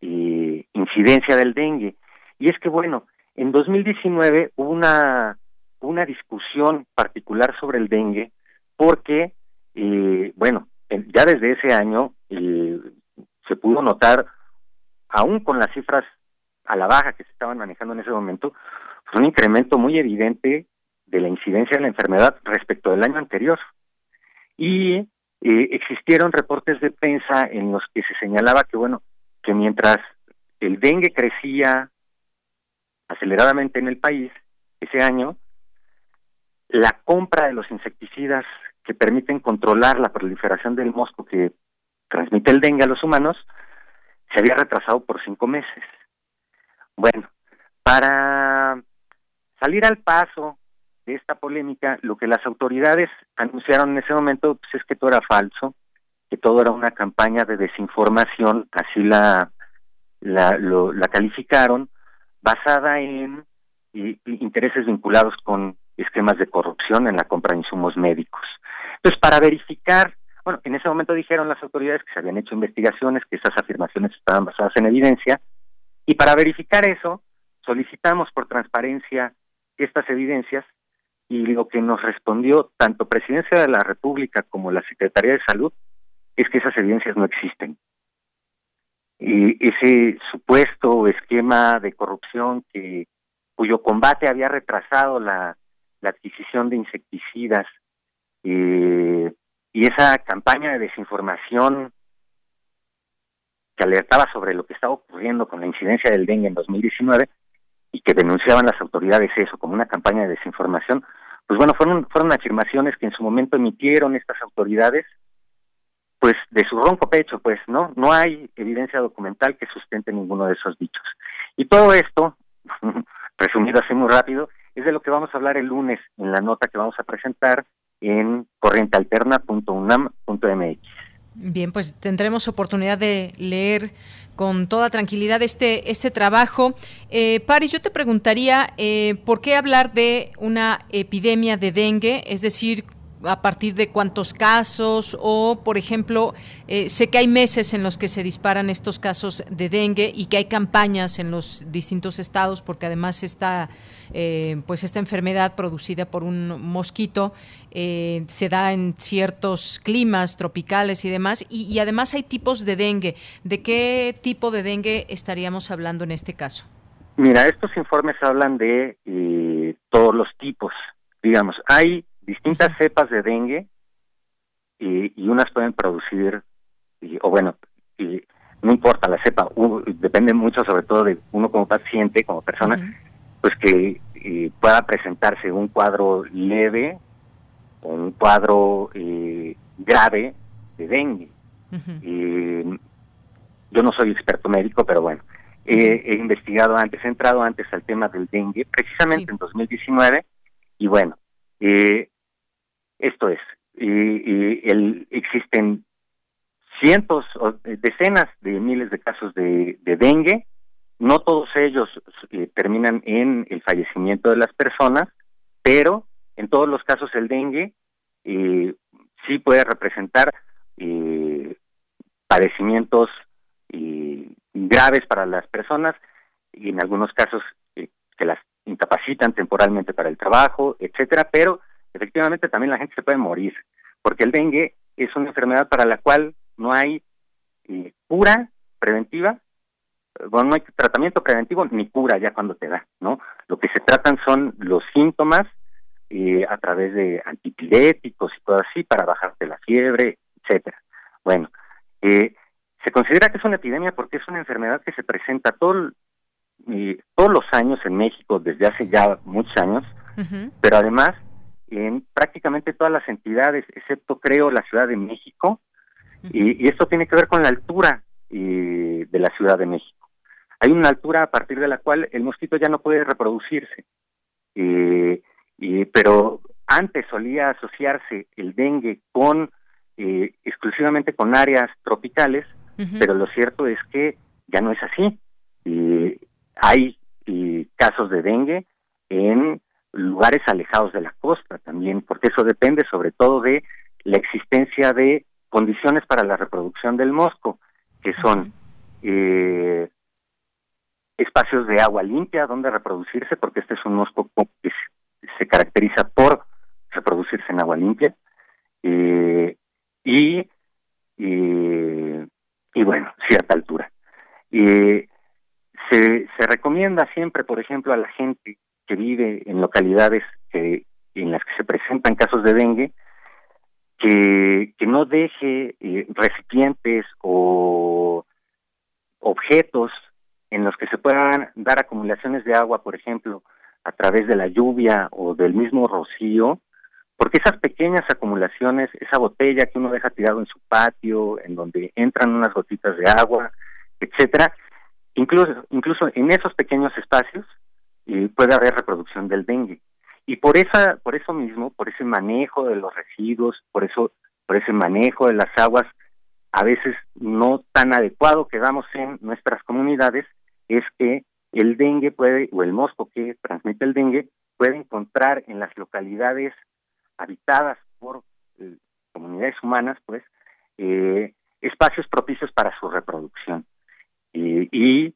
incidencia del dengue. Y es que, bueno, en 2019 hubo una una discusión particular sobre el dengue porque, eh, bueno, ya desde ese año eh, se pudo notar, aún con las cifras a la baja que se estaban manejando en ese momento, pues un incremento muy evidente de la incidencia de la enfermedad respecto del año anterior. Y eh, existieron reportes de prensa en los que se señalaba que, bueno, que mientras el dengue crecía aceleradamente en el país ese año, la compra de los insecticidas que permiten controlar la proliferación del mosco que transmite el dengue a los humanos se había retrasado por cinco meses. Bueno, para salir al paso de esta polémica, lo que las autoridades anunciaron en ese momento pues, es que todo era falso, que todo era una campaña de desinformación, así la la, calificaron, basada en intereses vinculados con esquemas de corrupción en la compra de insumos médicos. Entonces, para verificar, bueno, en ese momento dijeron las autoridades que se habían hecho investigaciones, que esas afirmaciones estaban basadas en evidencia, y para verificar eso, solicitamos por transparencia estas evidencias y lo que nos respondió tanto Presidencia de la República como la Secretaría de Salud es que esas evidencias no existen. Y ese supuesto esquema de corrupción que cuyo combate había retrasado la adquisición de insecticidas eh, y esa campaña de desinformación que alertaba sobre lo que estaba ocurriendo con la incidencia del dengue en 2019 y que denunciaban las autoridades eso como una campaña de desinformación, pues bueno, fueron, fueron afirmaciones que en su momento emitieron estas autoridades, pues de su ronco pecho, pues, ¿no? No hay evidencia documental que sustente ninguno de esos dichos. Y todo esto, <laughs> resumido así muy rápido, es de lo que vamos a hablar el lunes en la nota que vamos a presentar en corrientealterna.unam.mx. Bien, pues tendremos oportunidad de leer con toda tranquilidad este, este trabajo. Eh, Paris, yo te preguntaría, eh, ¿por qué hablar de una epidemia de dengue? Es decir, a partir de cuántos casos o, por ejemplo, eh, sé que hay meses en los que se disparan estos casos de dengue y que hay campañas en los distintos estados porque además está, eh, pues esta enfermedad producida por un mosquito eh, se da en ciertos climas tropicales y demás y, y además hay tipos de dengue. ¿De qué tipo de dengue estaríamos hablando en este caso? Mira, estos informes hablan de todos los tipos. Digamos, hay distintas cepas de dengue y, y unas pueden producir, o bueno, y no importa la cepa, depende mucho sobre todo de uno como paciente, como persona, pues que pueda presentarse un cuadro leve o un cuadro eh, grave de dengue. yo no soy experto médico, pero bueno, he investigado antes, he entrado antes al tema del dengue, precisamente en 2019, y bueno, eh, esto es, y, el, existen cientos o decenas de miles de casos de, dengue, no todos ellos eh, terminan en el fallecimiento de las personas, pero en todos los casos el dengue eh, sí puede representar eh, padecimientos graves para las personas y en algunos casos que las incapacitan temporalmente para el trabajo, etcétera, pero efectivamente también la gente se puede morir, porque el dengue es una enfermedad para la cual no hay eh, cura preventiva, bueno, no hay tratamiento preventivo ni cura ya cuando te da, ¿no? Lo que se tratan son los síntomas eh, a través de antipiréticos y todo así para bajarte la fiebre, etcétera. Bueno, eh, se considera que es una epidemia porque es una enfermedad que se presenta todo, todos los años en México desde hace ya muchos años, pero además en prácticamente todas las entidades, excepto creo la Ciudad de México, y, esto tiene que ver con la altura de la Ciudad de México. Hay una altura a partir de la cual el mosquito ya no puede reproducirse, y, pero antes solía asociarse el dengue con eh, exclusivamente con áreas tropicales, pero lo cierto es que ya no es así. hay casos de dengue en lugares alejados de la costa también, porque eso depende sobre todo de la existencia de condiciones para la reproducción del mosco, que son eh, espacios de agua limpia donde reproducirse, porque este es un mosco que se, caracteriza por reproducirse en agua limpia, eh, y, y, bueno, cierta altura. se, se recomienda siempre, por ejemplo, a la gente que vive en localidades que, en las que se presentan casos de dengue, que, que no deje eh, recipientes o objetos en los que se puedan dar acumulaciones de agua, por ejemplo, a través de la lluvia o del mismo rocío, porque esas pequeñas acumulaciones, esa botella que uno deja tirado en su patio, en donde entran unas gotitas de agua, etcétera, incluso incluso en esos pequeños espacios y puede haber reproducción del dengue. Y por esa, por eso mismo, por ese manejo de los residuos, por eso, por ese manejo de las aguas, a veces no tan adecuado que damos en nuestras comunidades, es que el dengue puede, o el mosco que transmite el dengue, puede encontrar en las localidades habitadas por eh, comunidades humanas, pues, eh, espacios propicios para su reproducción. y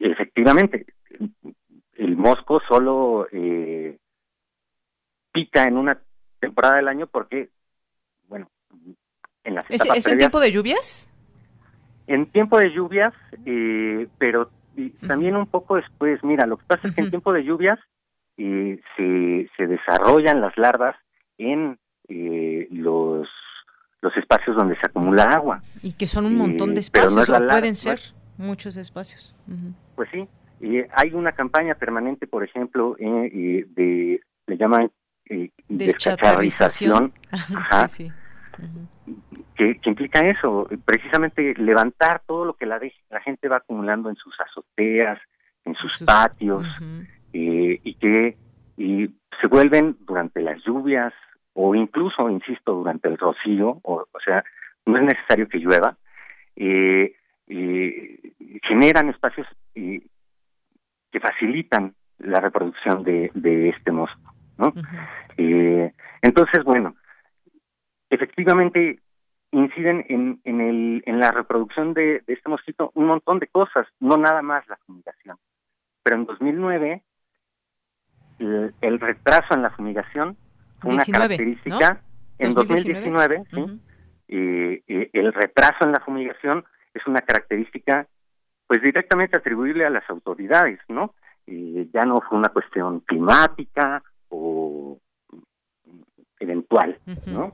efectivamente, el mosco solo eh, pica en una temporada del año porque, bueno, en las ¿Es, ¿es en tiempo de lluvias? En tiempo de lluvias, eh, pero también un poco después, mira, lo que pasa es que en tiempo de lluvias se, se desarrollan las larvas en los los espacios donde se acumula agua. Y que son un montón de espacios, o pueden ser muchos espacios. Pues sí, y hay una campaña permanente, por ejemplo, de, le llaman eh, descacharrización, <laughs> que, implica eso, precisamente levantar todo lo que la, la gente va acumulando en sus azoteas, en sus, patios, eh, y que y se vuelven durante las lluvias o incluso, insisto, durante el rocío, o, o sea, no es necesario que llueva, eh, generan espacios que facilitan la reproducción de, de este mosco. ¿no? eh, entonces, bueno, efectivamente inciden en, en, el, en la reproducción de, de, este mosquito un montón de cosas, no nada más la fumigación. Pero en 2009, el, el retraso en la fumigación fue una característica, en 2019, ¿sí? el retraso en la fumigación es una característica pues directamente atribuible a las autoridades, ¿no? Y ya no fue una cuestión climática o eventual, ¿no?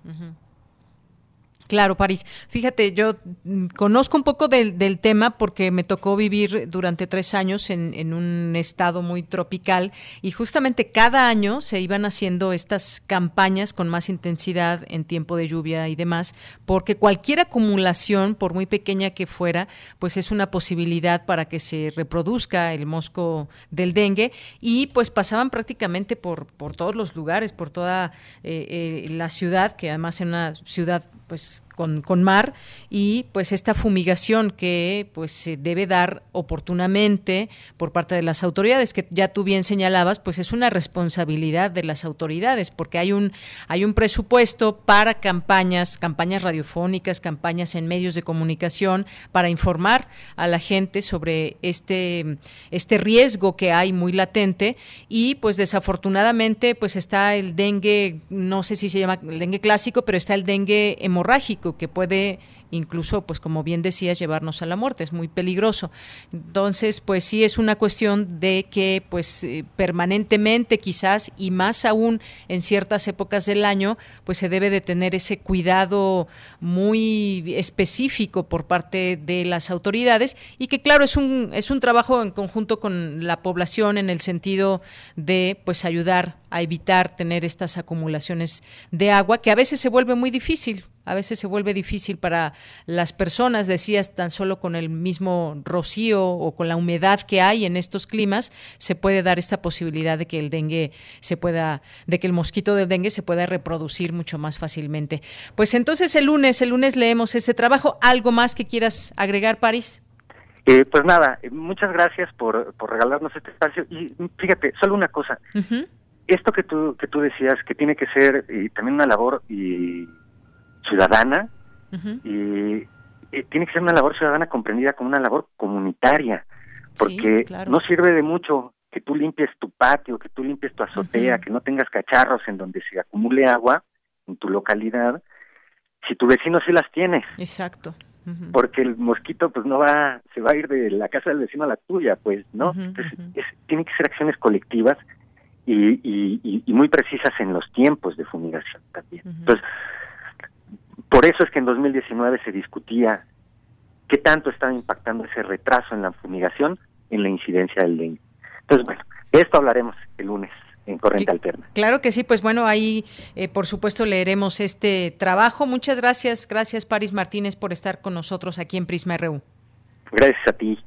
Claro, París. Fíjate, yo mm, conozco un poco del, tema porque me tocó vivir durante tres años en, en, un estado muy tropical y justamente cada año se iban haciendo estas campañas con más intensidad en tiempo de lluvia y demás, porque cualquier acumulación, por muy pequeña que fuera, pues es una posibilidad para que se reproduzca el mosco del dengue y pues pasaban prácticamente por, por todos los lugares, por toda eh, eh, la ciudad, que además en una ciudad pues con, con, mar y pues esta fumigación que pues se debe dar oportunamente por parte de las autoridades que ya tú bien señalabas pues es una responsabilidad de las autoridades porque hay un hay un presupuesto para campañas campañas radiofónicas campañas en medios de comunicación para informar a la gente sobre este este riesgo que hay muy latente y pues desafortunadamente pues está el dengue no sé si se llama el dengue clásico pero está el dengue hemorrágico que puede incluso, pues como bien decías, llevarnos a la muerte, es muy peligroso. Entonces, pues sí es una cuestión de que, pues eh, permanentemente quizás, y más aún en ciertas épocas del año, pues se debe de tener ese cuidado muy específico por parte de las autoridades y que claro, es un, es un trabajo en conjunto con la población en el sentido de, pues ayudar a evitar tener estas acumulaciones de agua que a veces se vuelve muy difícil a veces se vuelve difícil para las personas, decías, tan solo con el mismo rocío o con la humedad que hay en estos climas, se puede dar esta posibilidad de que el dengue se pueda, de que el mosquito del dengue se pueda reproducir mucho más fácilmente. Pues entonces el lunes, el lunes leemos ese trabajo. ¿Algo más que quieras agregar, París? Eh, pues nada, muchas gracias por, por, regalarnos este espacio. Y fíjate, solo una cosa. Esto que tú, que tú decías, que tiene que ser y también una labor y ciudadana y, tiene que ser una labor ciudadana comprendida como una labor comunitaria, porque no sirve de mucho que tú limpies tu patio, que tú limpies tu azotea, que no tengas cacharros en donde se acumule agua en tu localidad, si tu vecino sí las tiene. Exacto. Porque el mosquito pues no va, se va a ir de la casa del vecino a la tuya, pues, ¿no? Entonces, tienen que ser acciones colectivas y, y, y, muy precisas en los tiempos de fumigación también. Entonces, por eso es que en 2019 se discutía qué tanto estaba impactando ese retraso en la fumigación en la incidencia del dengue. Entonces, bueno, de esto hablaremos el lunes en Corriente Alterna. Claro que sí, pues bueno, ahí eh, por supuesto leeremos este trabajo. Muchas gracias, gracias Paris Martínez por estar con nosotros aquí en Prisma RU. Gracias a ti.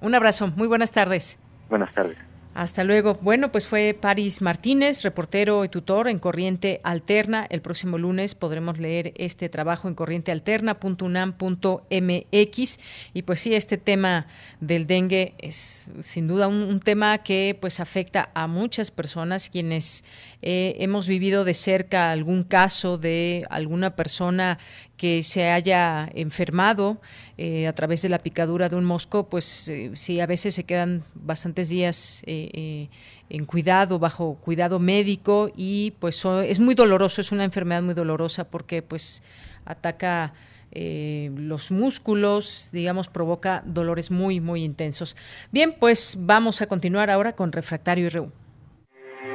Un abrazo, muy buenas tardes. Buenas tardes. Hasta luego. Bueno, pues fue Paris Martínez, reportero y tutor en Corriente Alterna. El próximo lunes podremos leer este trabajo en corrientealterna.unam.mx. Y pues sí, este tema del dengue es sin duda un, tema que pues afecta a muchas personas quienes eh, hemos vivido de cerca algún caso de alguna persona que se haya enfermado eh, a través de la picadura de un mosco, pues eh, sí, a veces se quedan bastantes días eh, en cuidado, bajo cuidado médico y pues es muy doloroso, es una enfermedad muy dolorosa porque pues ataca los músculos, digamos, provoca dolores muy, muy intensos. Bien, pues vamos a continuar ahora con Refractario y RU.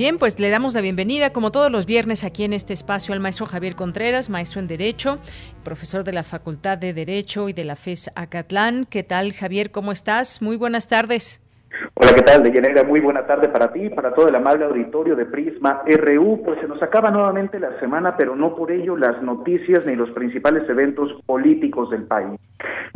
Bien, pues le damos la bienvenida, como todos los viernes, aquí en este espacio al maestro Javier Contreras, maestro en Derecho, profesor de la Facultad de Derecho y de la FES Acatlán. ¿Qué tal, Javier? ¿Cómo estás? Muy buenas tardes. Hola, ¿qué tal, Deyanira? Muy buena tarde para ti para todo el amable auditorio de Prisma RU. Pues se nos acaba nuevamente la semana, pero no por ello las noticias ni los principales eventos políticos del país.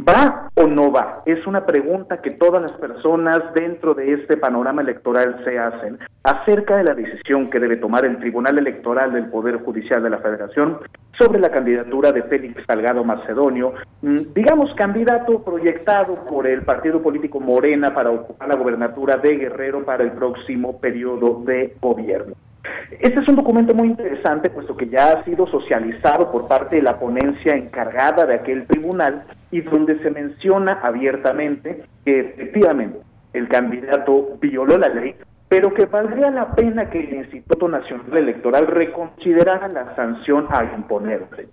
¿Va o no va? Es una pregunta que todas las personas dentro de este panorama electoral se hacen acerca de la decisión que debe tomar el Tribunal Electoral del Poder Judicial de la Federación sobre la candidatura de Félix Salgado Macedonio, mm, digamos candidato proyectado por el partido político Morena para ocupar la gobernatura de Guerrero para el próximo periodo de gobierno. Este es un documento muy interesante, puesto que ya ha sido socializado por parte de la ponencia encargada de aquel tribunal y donde se menciona abiertamente que efectivamente el candidato violó la ley, pero que valdría la pena que el Instituto Nacional Electoral reconsiderara la sanción a imponerse.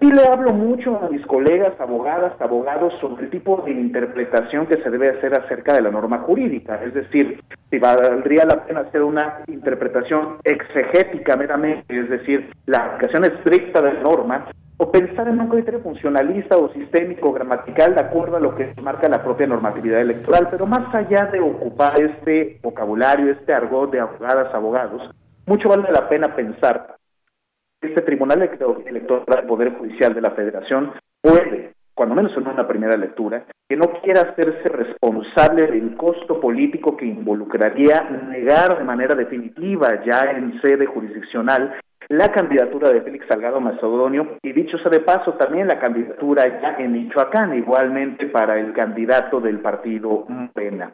Y le hablo mucho a mis colegas, abogadas, abogados, sobre el tipo de interpretación que se debe hacer acerca de la norma jurídica. Es decir, si valdría la pena hacer una interpretación exegética meramente, es decir, la aplicación estricta de la norma, o pensar en un criterio funcionalista o sistémico gramatical de acuerdo a lo que marca la propia normatividad electoral. Pero más allá de ocupar este vocabulario, este argot de abogadas, abogados, mucho vale la pena pensar este Tribunal Electoral del Poder Judicial de la Federación puede, cuando menos en una primera lectura, que no quiera hacerse responsable del costo político que involucraría negar de manera definitiva ya en sede jurisdiccional la candidatura de Félix Salgado Macedonio y dicho sea de paso también la candidatura ya en Michoacán, igualmente para el candidato del partido Morena.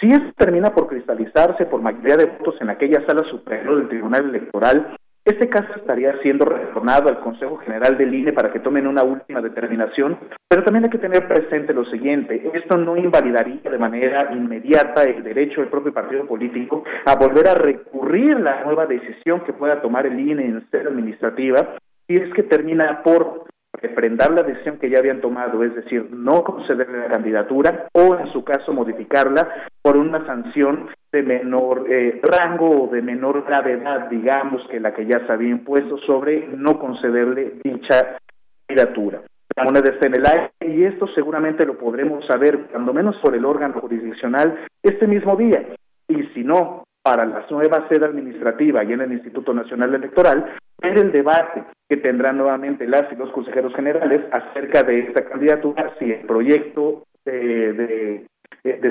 Si esto termina por cristalizarse por mayoría de votos en aquella sala superior del Tribunal Electoral, este caso estaría siendo retornado al Consejo General del INE para que tomen una última determinación, pero también hay que tener presente lo siguiente, esto no invalidaría de manera inmediata el derecho del propio partido político a volver a recurrir la nueva decisión que pueda tomar el INE en sede administrativa si es que termina por refrendar la decisión que ya habían tomado, es decir, no concederle la candidatura o en su caso modificarla por una sanción de menor eh, rango o de menor gravedad, digamos, que la que ya se había impuesto sobre no concederle dicha candidatura. La moneda está en el aire y esto seguramente lo podremos saber, cuando menos por el órgano jurisdiccional, este mismo día. Y si no, para la nueva sede administrativa y en el Instituto Nacional Electoral, ver el debate que tendrán nuevamente las y los consejeros generales acerca de esta candidatura si el proyecto de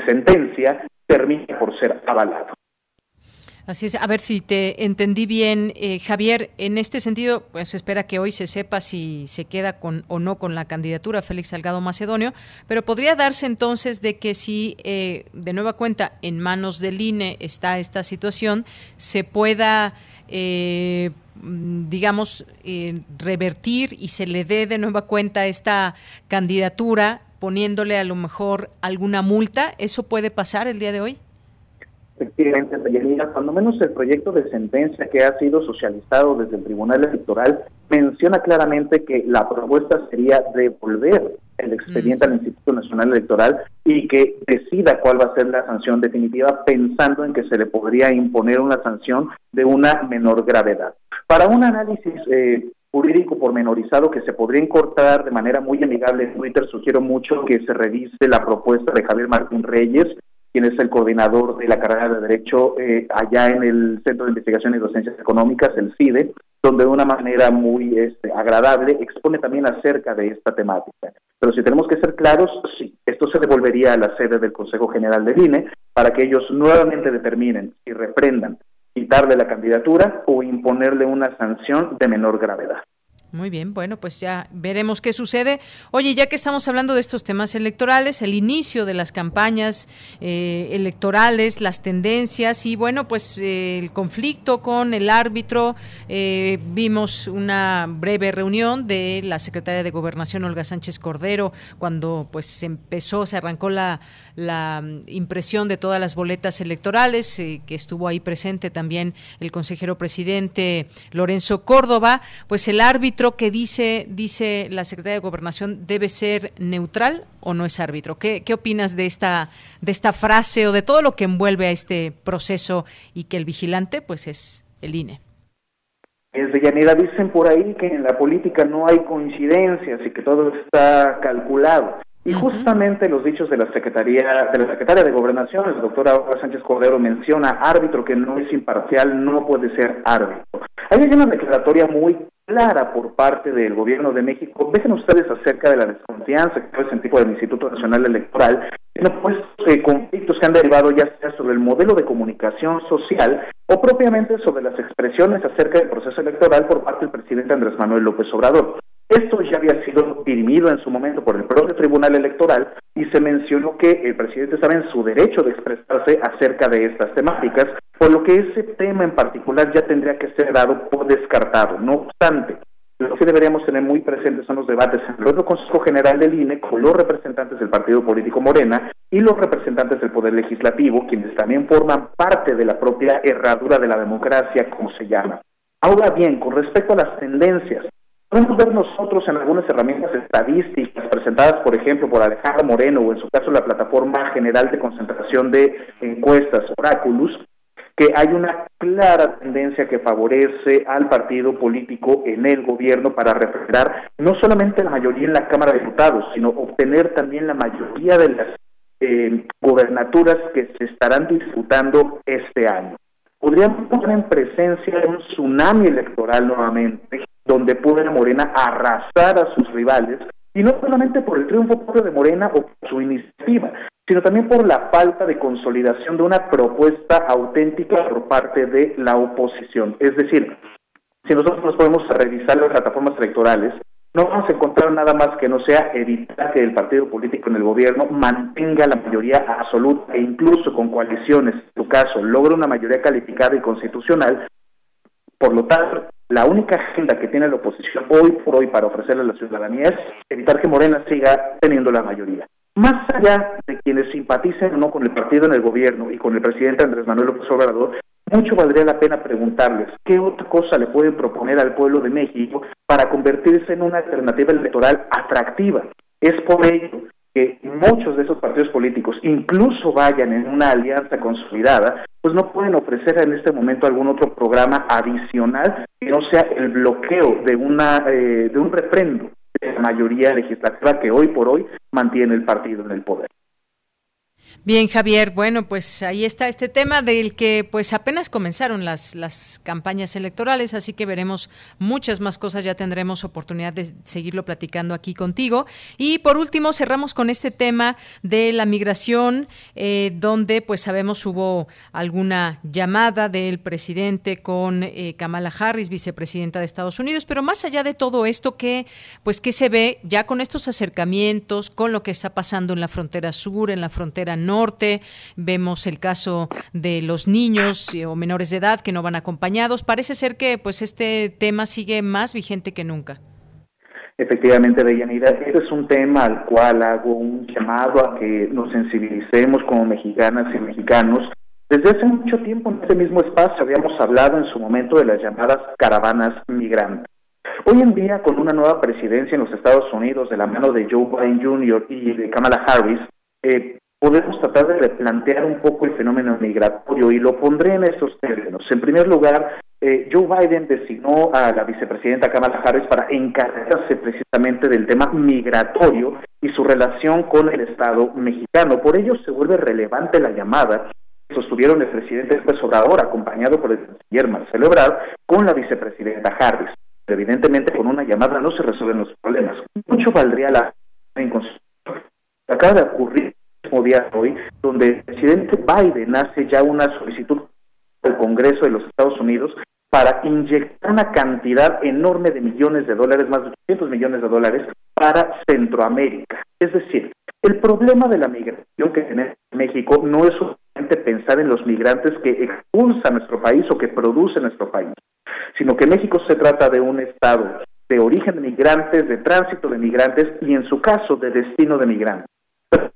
sentencia termine por ser avalado. Así es, a ver si te entendí bien, eh, Javier. En este sentido, pues espera que hoy se sepa si se queda con o no con la candidatura Félix Salgado Macedonio, pero podría darse entonces de que si eh, de nueva cuenta en manos del INE está esta situación, se pueda, eh, digamos, revertir y se le dé de nueva cuenta esta candidatura poniéndole a lo mejor alguna multa. ¿Eso puede pasar el día de hoy? Efectivamente, cuando menos el proyecto de sentencia que ha sido socializado desde el Tribunal Electoral menciona claramente que la propuesta sería devolver el expediente al Instituto Nacional Electoral y que decida cuál va a ser la sanción definitiva, pensando en que se le podría imponer una sanción de una menor gravedad. Para un análisis eh, jurídico pormenorizado que se podría incorporar de manera muy amigable en Twitter, sugiero mucho que se revise la propuesta de Javier Martín Reyes, quien es el coordinador de la carrera de Derecho eh, allá en el Centro de Investigación y Docencias Económicas, el CIDE, donde de una manera muy este, agradable expone también acerca de esta temática. Pero si tenemos que ser claros, sí, esto se devolvería a la sede del Consejo General del INE para que ellos nuevamente determinen y reprendan quitarle la candidatura o imponerle una sanción de menor gravedad. Muy bien, bueno, pues ya veremos qué sucede. Oye, ya que estamos hablando de estos temas electorales, el inicio de las campañas eh, electorales, las tendencias y bueno, pues eh, el conflicto con el árbitro, eh, vimos una breve reunión de la secretaria de Gobernación, Olga Sánchez Cordero, cuando pues empezó, se arrancó la, la mm, impresión de todas las boletas electorales, que estuvo ahí presente también el consejero presidente Lorenzo Córdoba, pues el árbitro que dice, dice la Secretaría de Gobernación debe ser neutral o no es árbitro? ¿Qué, qué opinas de esta, de esta frase o de todo lo que envuelve a este proceso y que el vigilante pues es el INE? Es de Yanira, dicen por ahí que en la política no hay coincidencias y que todo está calculado. Y justamente los dichos de la Secretaría, de la Secretaria de Gobernación, el doctor Sánchez Cordero menciona árbitro que no es imparcial, no puede ser árbitro. Hay una declaratoria muy clara por parte del gobierno de México. Dejen ustedes acerca de la desconfianza que fue sentido del Instituto Nacional Electoral, sino pues eh, conflictos que han derivado ya sea sobre el modelo de comunicación social o propiamente sobre las expresiones acerca del proceso electoral por parte del presidente Andrés Manuel López Obrador. Esto ya había sido dirimido en su momento por el propio Tribunal Electoral y se mencionó que el presidente estaba en su derecho de expresarse acerca de estas temáticas, por lo que ese tema en particular ya tendría que ser dado por descartado. No obstante, lo que deberíamos tener muy presentes son los debates en el Consejo General del INE con los representantes del partido político Morena y los representantes del Poder Legislativo, quienes también forman parte de la propia herradura de la democracia, como se llama. Ahora bien, con respecto a las tendencias, Podemos ver nosotros en algunas herramientas estadísticas presentadas, por ejemplo, por Alejandro Moreno o en su caso la plataforma general de concentración de encuestas Oráculos, que hay una clara tendencia que favorece al partido político en el gobierno para refrendar no solamente la mayoría en la Cámara de Diputados, sino obtener también la mayoría de las eh, gobernaturas que se estarán disputando este año. Podríamos poner en presencia un tsunami electoral nuevamente donde pudo Morena arrasar a sus rivales, y no solamente por el triunfo propio de Morena o por su iniciativa, sino también por la falta de consolidación de una propuesta auténtica por parte de la oposición. Es decir, si nosotros nos podemos revisar las plataformas electorales, no vamos a encontrar nada más que no sea evitar que el partido político en el gobierno mantenga la mayoría absoluta e incluso con coaliciones, en su caso, logre una mayoría calificada y constitucional. Por lo tanto, la única agenda que tiene la oposición hoy por hoy para ofrecerle a la ciudadanía es evitar que Morena siga teniendo la mayoría. Más allá de quienes simpaticen o no con el partido en el gobierno y con el presidente Andrés Manuel López Obrador, mucho valdría la pena preguntarles qué otra cosa le pueden proponer al pueblo de México para convertirse en una alternativa electoral atractiva. Es por ello que muchos de esos partidos políticos incluso vayan en una alianza consolidada, pues no pueden ofrecer en este momento algún otro programa adicional que no sea el bloqueo de una eh, de un refrendo la mayoría legislativa que hoy por hoy mantiene el partido en el poder. Bien, Javier, bueno, pues ahí está este tema del que pues apenas comenzaron las, las campañas electorales, así que veremos muchas más cosas, ya tendremos oportunidad de seguirlo platicando aquí contigo. Y por último, cerramos con este tema de la migración, eh, donde pues sabemos hubo alguna llamada del presidente con eh, Kamala Harris, vicepresidenta de Estados Unidos, pero más allá de todo esto, que pues qué se ve ya con estos acercamientos, con lo que está pasando en la frontera sur, en la frontera norte, norte, vemos el caso de los niños eh, o menores de edad que no van acompañados. Parece ser que pues este tema sigue más vigente que nunca. Efectivamente, Deyanira, este es un tema al cual hago un llamado a que nos sensibilicemos como mexicanas y mexicanos. Desde hace mucho tiempo en este mismo espacio habíamos hablado en su momento de las llamadas caravanas migrantes. Hoy en día, con una nueva presidencia en los Estados Unidos de la mano de Joe Biden Jr. y de Kamala Harris, eh, podemos tratar de replantear un poco el fenómeno migratorio y lo pondré en estos términos. En primer lugar, eh, Joe Biden designó a la vicepresidenta Kamala Harris para encargarse precisamente del tema migratorio y su relación con el Estado mexicano. Por ello se vuelve relevante la llamada que sostuvieron el presidente López Obrador, acompañado por el canciller Marcelo Ebrard, con la vicepresidenta Harris. Evidentemente, con una llamada no se resuelven los problemas. Mucho valdría la acaba de ocurrir día hoy, donde el presidente Biden hace ya una solicitud al Congreso de los Estados Unidos para inyectar una cantidad enorme de millones de dólares, más de 800 millones de dólares, para Centroamérica. Es decir, el problema de la migración que tiene México no es solamente pensar en los migrantes que expulsa nuestro país o que produce nuestro país, sino que México se trata de un Estado de origen de migrantes, de tránsito de migrantes y en su caso de destino de migrantes.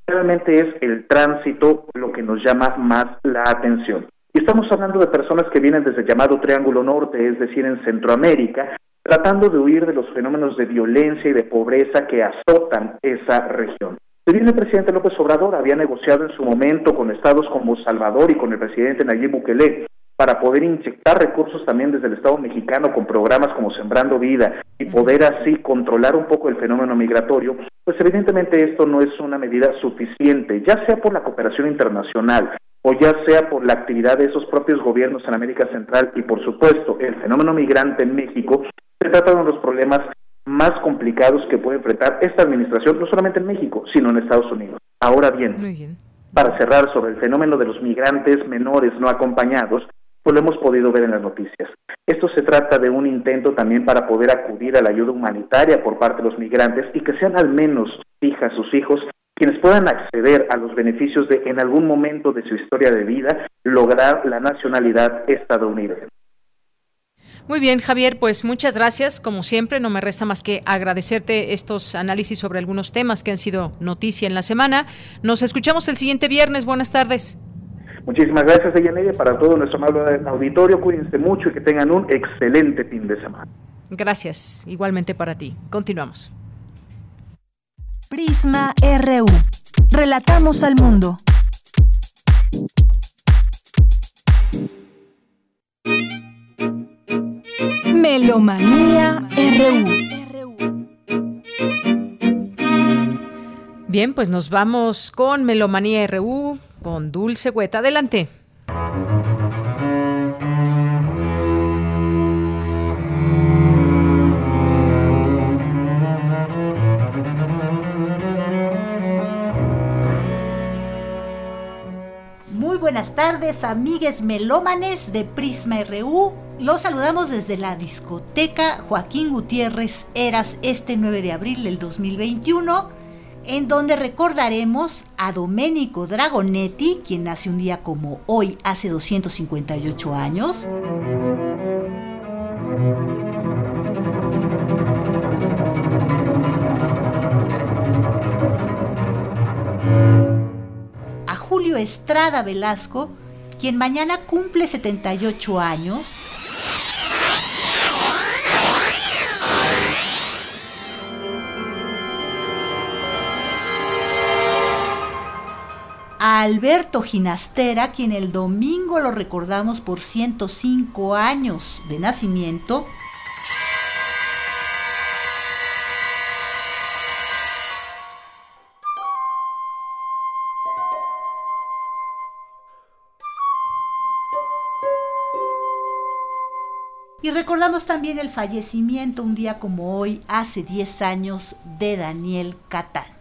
Realmente es el tránsito lo que nos llama más la atención. Y estamos hablando de personas que vienen desde el llamado Triángulo Norte, es decir, en Centroamérica, tratando de huir de los fenómenos de violencia y de pobreza que azotan esa región. Si bien el presidente López Obrador había negociado en su momento con estados como Salvador y con el presidente Nayib Bukele para poder inyectar recursos también desde el Estado mexicano con programas como Sembrando Vida y poder así controlar un poco el fenómeno migratorio, pues evidentemente esto no es una medida suficiente, ya sea por la cooperación internacional, o ya sea por la actividad de esos propios gobiernos en América Central y por supuesto el fenómeno migrante en México, se trata de uno de los problemas más complicados que puede enfrentar esta administración, no solamente en México, sino en Estados Unidos. Ahora bien, para cerrar sobre el fenómeno de los migrantes menores no acompañados, pues lo hemos podido ver en las noticias. Esto se trata de un intento también para poder acudir a la ayuda humanitaria por parte de los migrantes y que sean al menos hijas, sus hijos, quienes puedan acceder a los beneficios de en algún momento de su historia de vida lograr la nacionalidad estadounidense. Muy bien, Javier, pues muchas gracias. Como siempre, no me resta más que agradecerte estos análisis sobre algunos temas que han sido noticia en la semana. Nos escuchamos el siguiente viernes. Buenas tardes. Muchísimas gracias, Deyanira, para todo nuestro amable auditorio. Cuídense mucho y que tengan un excelente fin de semana. Gracias, igualmente para ti. Continuamos. Prisma RU. Relatamos al mundo. Melomanía RU. Bien, pues nos vamos con Melomanía RU, con Dulce Hueta. Adelante. buenas tardes, amigues melómanes de Prisma RU. Los saludamos desde la discoteca Joaquín Gutiérrez Eras este 9 de abril del 2021, en donde recordaremos a Domenico Dragonetti, quien nace un día como hoy, hace 258 años. Julio Estrada Velasco, quien mañana cumple 78 años. Alberto Ginastera, quien el domingo lo recordamos por 105 años de nacimiento. Y recordamos también el fallecimiento un día como hoy, hace 10 años, de Daniel Catán.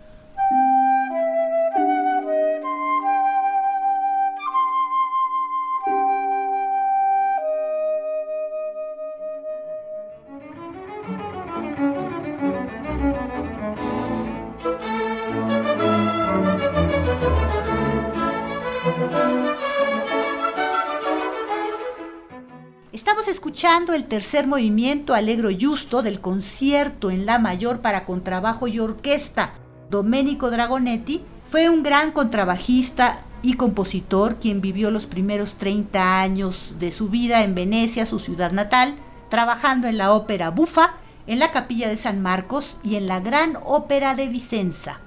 El tercer movimiento Alegro Justo del concierto en La Mayor para contrabajo y orquesta. Domenico Dragonetti fue un gran contrabajista y compositor quien vivió los primeros 30 años de su vida en Venecia, su ciudad natal, trabajando en la ópera Bufa, en la capilla de San Marcos y en la gran ópera de Vicenza.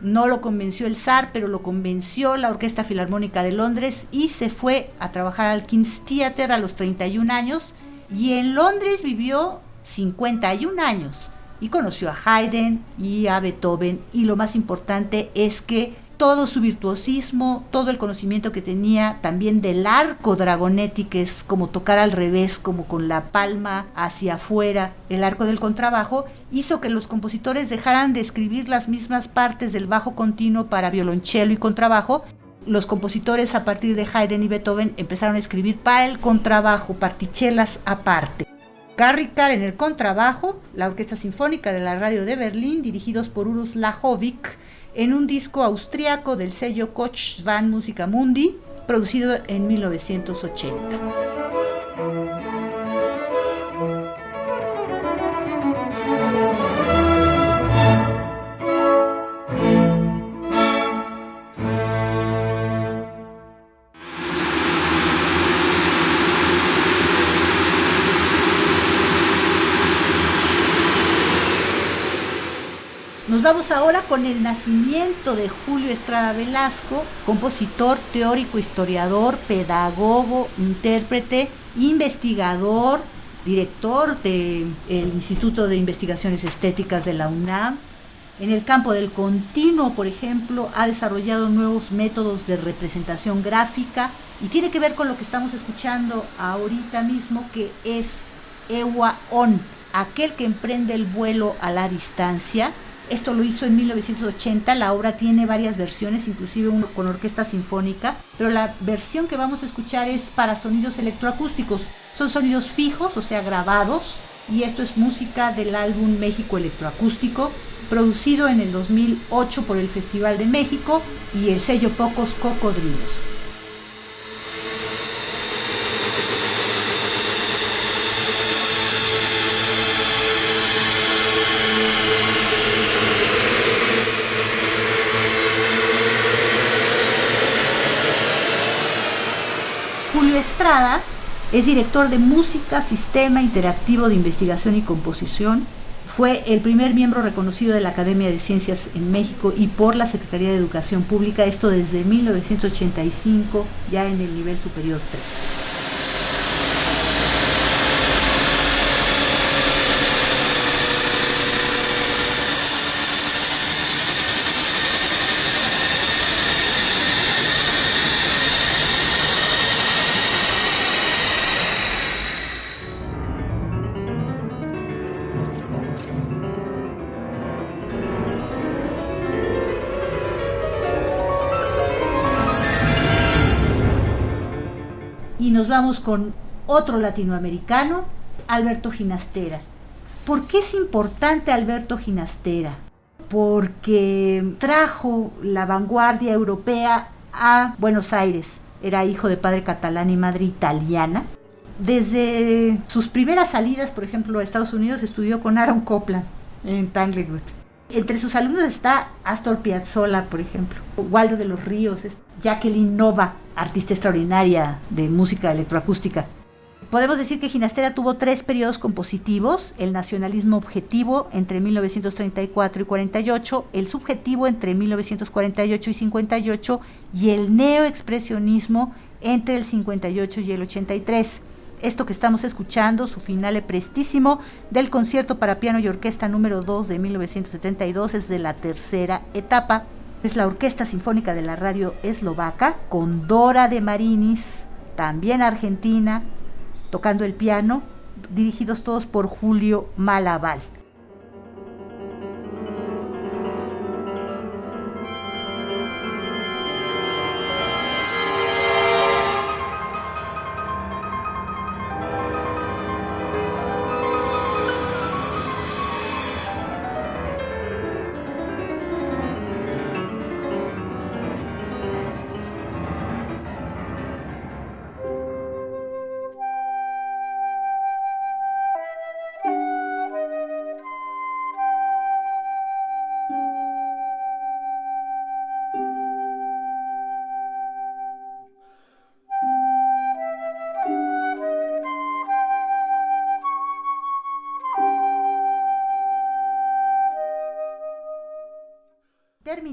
No lo convenció el zar, pero lo convenció la Orquesta Filarmónica de Londres y se fue a trabajar al King's Theatre a los 31 años y en Londres vivió 51 años y conoció a Haydn y a Beethoven. Y lo más importante es que todo su virtuosismo, todo el conocimiento que tenía también del arco Dragonetti, que es como tocar al revés, como con la palma hacia afuera, el arco del contrabajo, hizo que los compositores dejaran de escribir las mismas partes del bajo continuo para violonchelo y contrabajo los compositores a partir de Haydn y Beethoven empezaron a escribir para el contrabajo, partichelas aparte. Carr en el contrabajo, la Orquesta Sinfónica de la Radio de Berlín, dirigidos por Urus Lajovic, en un disco austriaco del sello Koch van Musica Mundi, producido en 1980. Vamos ahora con el nacimiento de Julio Estrada Velasco, compositor, teórico, historiador, pedagogo, intérprete, investigador, director del Instituto de Investigaciones Estéticas de la UNAM. En el campo del continuo, por ejemplo, ha desarrollado nuevos métodos de representación gráfica y tiene que ver con lo que estamos escuchando ahorita mismo, que es Ewa On, aquel que emprende el vuelo a la distancia esto lo hizo en 1980, la obra tiene varias versiones, inclusive uno con orquesta sinfónica, pero la versión que vamos a escuchar es para sonidos electroacústicos. Son sonidos fijos, o sea, grabados, y esto es música del álbum México Electroacústico, producido en el 2008 por el Festival de México y el sello Pocos Cocodrilos. Es director de Música, Sistema Interactivo de Investigación y Composición. Fue el primer miembro reconocido de la Academia de Ciencias en México y por la Secretaría de Educación Pública, esto desde 1985, ya en el nivel superior 3. Vamos con otro latinoamericano, Alberto Ginastera. ¿Por qué es importante Alberto Ginastera? Porque trajo la vanguardia europea a Buenos Aires. Era hijo de padre catalán y madre italiana. Desde sus primeras salidas, por ejemplo, a Estados Unidos, estudió con Aaron Copland en Tanglewood. Entre sus alumnos está Astor Piazzolla, por ejemplo, Waldo de los Ríos, Jacqueline Nova, artista extraordinaria de música electroacústica. Podemos decir que Ginastera tuvo tres periodos compositivos, el nacionalismo objetivo entre 1934 y 48, el subjetivo entre 1948 y 58 y el neoexpresionismo entre el 58 y el 83. Esto que estamos escuchando, su finale prestísimo del concierto para piano y orquesta número 2 de 1972 es de la tercera etapa. Es la Orquesta Sinfónica de la Radio Eslovaca con Dora de Marinis, también argentina, tocando el piano, dirigidos todos por Julio Malaval.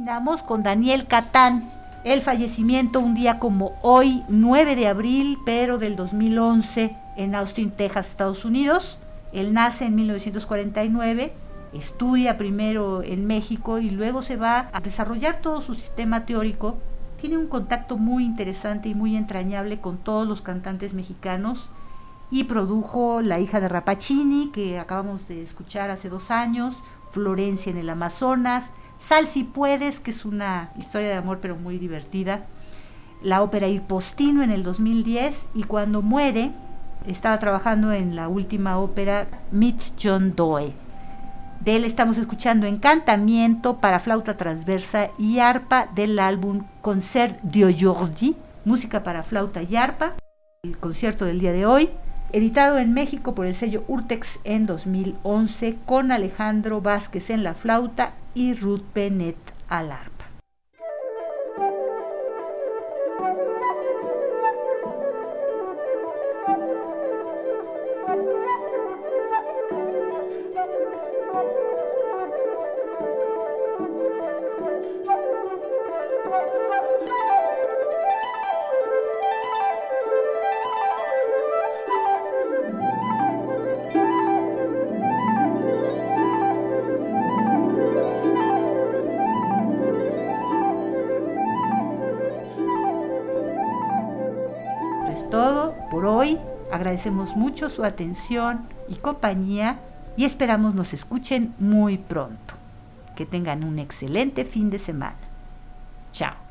Terminamos con Daniel Catán. El fallecimiento un día como hoy, 9 de abril, pero del 2011, en Austin, Texas, Estados Unidos. Él nace en 1949, estudia primero en México y luego se va a desarrollar todo su sistema teórico. Tiene un contacto muy interesante y muy entrañable con todos los cantantes mexicanos y produjo La hija de Rapacini, que acabamos de escuchar hace dos años, Florencia en el Amazonas, Sal si puedes, que es una historia de amor pero muy divertida. la ópera Il Postino en el 2010 y cuando muere estaba trabajando en la última ópera Meet John Doe. De él estamos escuchando Encantamiento para flauta transversa y arpa del álbum Concert d'aujourd'hui, música para flauta y arpa, el concierto del día de hoy, editado en México por el sello Urtex en 2011 con Alejandro Vázquez en la flauta y Ruth Bennett al Agradecemos mucho su atención y compañía y esperamos nos escuchen muy pronto. Que tengan un excelente fin de semana. Chao.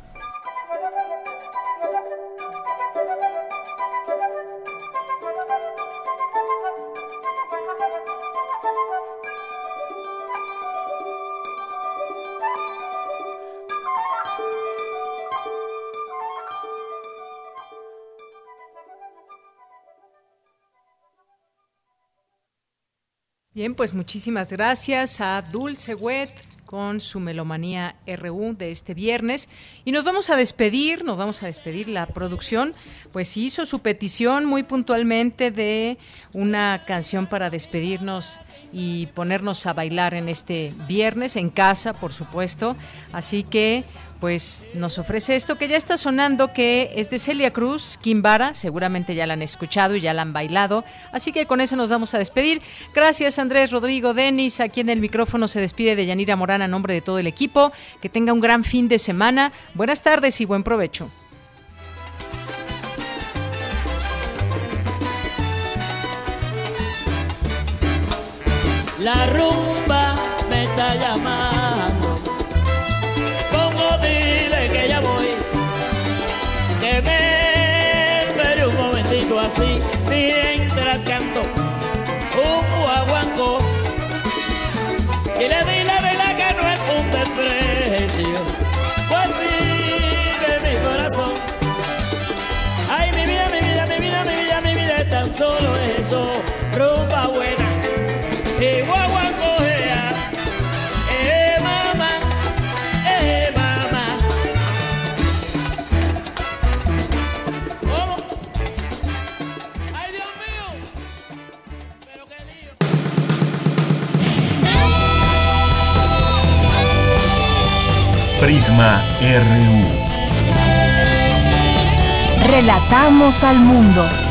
Bien, pues muchísimas gracias a Dulce Wet con su Melomanía RU de este viernes. Y nos vamos a despedir, nos vamos a despedir. La producción, pues hizo su petición muy puntualmente de una canción para despedirnos y ponernos a bailar en este viernes, en casa, por supuesto. Así que, pues nos ofrece esto que ya está sonando, que es de Celia Cruz, Kimbara, seguramente ya la han escuchado y ya la han bailado, así que con eso nos vamos a despedir. Gracias Andrés Rodrigo Denis, aquí en el micrófono se despide de Yanira Morán a nombre de todo el equipo, que tenga un gran fin de semana, buenas tardes y buen provecho. La rumba me está llamando solo eso rumba buena y guaguanco Prisma RU. Relatamos al mundo.